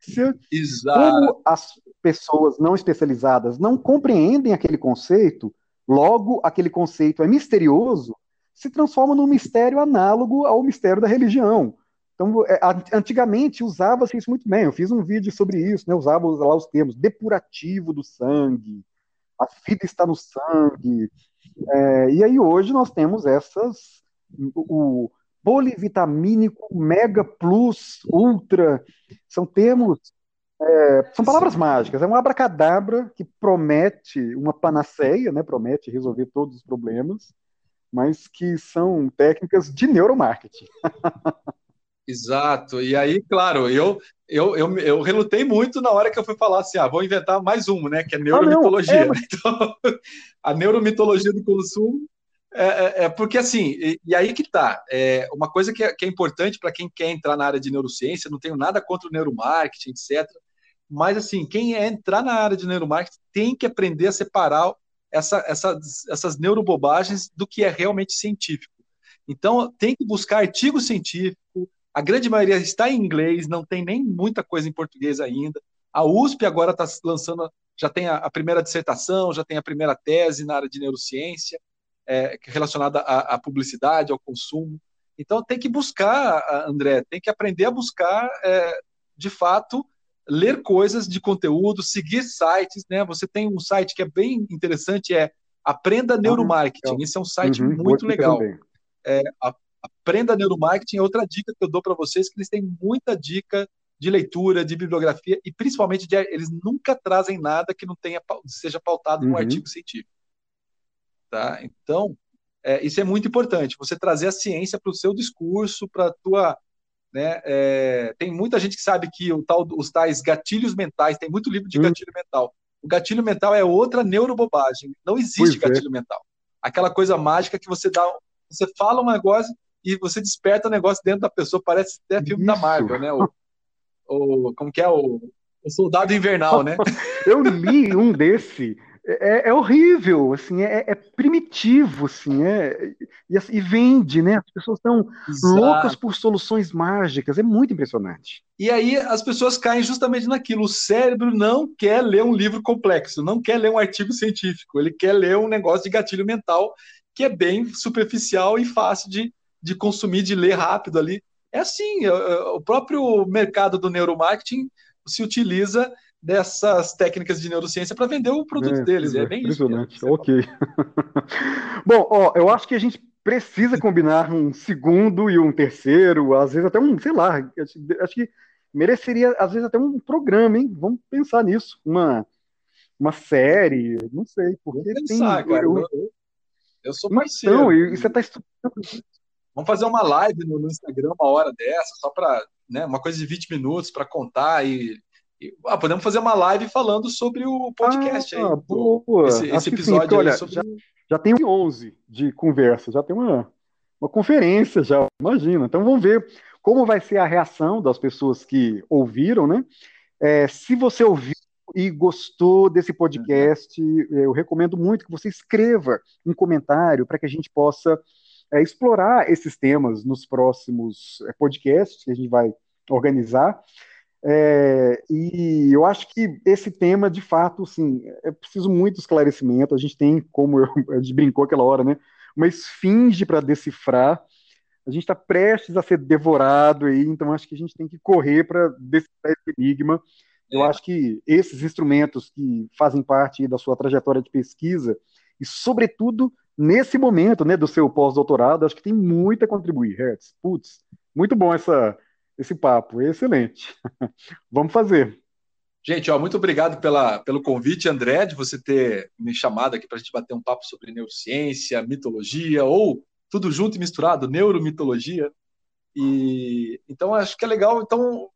ciência, Exato. como as pessoas não especializadas não compreendem aquele conceito, logo aquele conceito é misterioso, se transforma num mistério análogo ao mistério da religião. Então, é, antigamente usava-se isso muito bem. Eu fiz um vídeo sobre isso, né? Usava lá os termos depurativo do sangue, a vida está no sangue. É, e aí hoje nós temos essas o, polivitamínico, mega plus, ultra, são termos, é, são palavras mágicas, é um abracadabra que promete uma panaceia, né? Promete resolver todos os problemas, mas que são técnicas de neuromarketing. Exato. E aí, claro, eu, eu, eu, eu relutei muito na hora que eu fui falar assim, ah, vou inventar mais um, né? Que é neuromitologia. Ah, é... Então, a neuromitologia do consumo É, é, é, porque assim, e, e, aí que tá. É, uma coisa que é, que é importante para quem quer entrar na área de neurociência, não tenho nada contra o neuromarketing, etc. Mas assim, quem é entrar na área de neuromarketing tem que aprender a separar essa, essa, essas neurobobagens do que é realmente científico. Então, tem que buscar artigo científico. A grande maioria está em inglês, não tem nem muita coisa em português ainda. A USP agora está lançando, já tem a, a, primeira dissertação, já tem a primeira tese na área de neurociência, é, relacionada à, à, publicidade, ao consumo. Então, tem que buscar, André, tem que aprender a buscar, é, de fato, ler coisas de conteúdo, seguir sites, né? Você tem um site que é bem interessante, é Aprenda ah, Neuromarketing. Esse é um site uhum, muito legal. É, Aprenda Neuromarketing é outra dica que eu dou para vocês, que eles têm muita dica de leitura, de bibliografia, e principalmente de, eles nunca trazem nada que não tenha seja pautado uhum. num artigo científico. Tá? Então, é, isso é muito importante, você trazer a ciência para o seu discurso, para a tua né? É, tem muita gente que sabe que o tal, os tais gatilhos mentais, tem muito livro de hum. gatilho mental. O gatilho mental é outra neurobobagem. Não existe pois é. gatilho é. mental. Aquela coisa mágica que você dá, você fala um negócio e você desperta o um negócio dentro da pessoa, parece até filme Isso. da Marvel, né? O, o, como que é o, o Soldado Invernal, né? Eu li um desse é, é, horrível, assim, é, é, primitivo, assim, é, e, e, vende, né? As pessoas estão loucas por soluções mágicas, é muito impressionante. E aí as pessoas caem justamente naquilo. O cérebro não quer ler um livro complexo, não quer ler um artigo científico, ele quer ler um negócio de gatilho mental que é bem superficial e fácil de, de consumir, de ler rápido ali. É assim, é, é, o próprio mercado do neuromarketing se utiliza dessas técnicas de neurociência para vender o produto é, deles. É, é bem impressionante. isso. Ok. Bom, ó, eu acho que a gente precisa combinar um segundo e um terceiro, às vezes até um, sei lá, acho que mereceria, às vezes, até um programa, hein? Vamos pensar nisso. Uma, uma série, não sei, porque pensar, tem. Cara, eu, eu, eu sou parceiro. Então, e, e você está estudando. Vamos fazer uma live no, no Instagram uma hora dessa, só para né, uma coisa de 20 minutos para contar e ah, podemos fazer uma live falando sobre o podcast ah, aí. Boa. Esse, esse episódio sim, olha, sobre... já, já tem 11 de conversa, já tem uma, uma conferência, já imagina. Então vamos ver como vai ser a reação das pessoas que ouviram, né? É, se você ouviu e gostou desse podcast, eu recomendo muito que você escreva um comentário para que a gente possa é, explorar esses temas nos próximos é, podcasts que a gente vai organizar. É, e eu acho que esse tema, de fato, sim, é preciso muito esclarecimento. A gente tem, como eu, a gente brincou aquela hora, né, uma esfinge para decifrar. A gente está prestes a ser devorado aí, então acho que a gente tem que correr para decifrar esse enigma. Eu é. acho que esses instrumentos que fazem parte da sua trajetória de pesquisa, e sobretudo nesse momento né, do seu pós-doutorado, acho que tem muito a contribuir, Hertz. Putz, muito bom essa, esse papo. Excelente. Vamos fazer. Gente, ó, muito obrigado pela, pelo convite, André, de você ter me chamado aqui para a gente bater um papo sobre neurociência, mitologia, ou tudo junto e misturado, neuromitologia. E então acho que é legal. Então,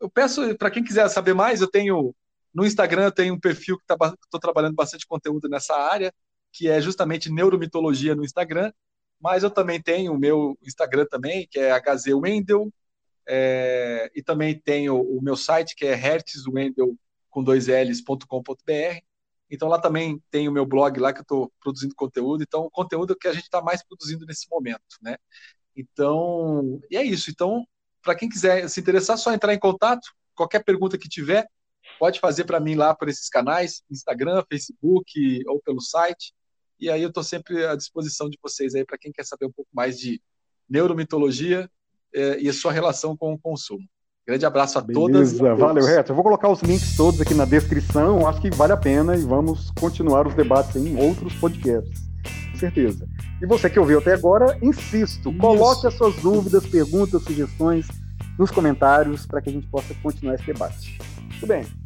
eu peço para quem quiser saber mais, eu tenho no Instagram eu tenho um perfil que tá, estou trabalhando bastante conteúdo nessa área, que é justamente neuromitologia no Instagram. Mas eu também tenho o meu Instagram também, que é HZ Wendel, é, e também tenho o meu site, que é hertzwendel com dois L's.com.br. Então lá também tem o meu blog lá que eu estou produzindo conteúdo. Então, o conteúdo que a gente está mais produzindo nesse momento, né? Então, e é isso. Então, para quem quiser se interessar, só entrar em contato. Qualquer pergunta que tiver, pode fazer para mim lá por esses canais, Instagram, Facebook ou pelo site. E aí eu estou sempre à disposição de vocês aí para quem quer saber um pouco mais de neuromitologia é, e a sua relação com o consumo. Grande abraço a Beleza, todas. Valeu, Reto. Eu vou colocar os links todos aqui na descrição. Acho que vale a pena e vamos continuar os debates em outros podcasts. Com certeza. E você que ouviu até agora, insisto, Isso. coloque as suas dúvidas, perguntas, sugestões nos comentários para que a gente possa continuar esse debate. Tudo bem.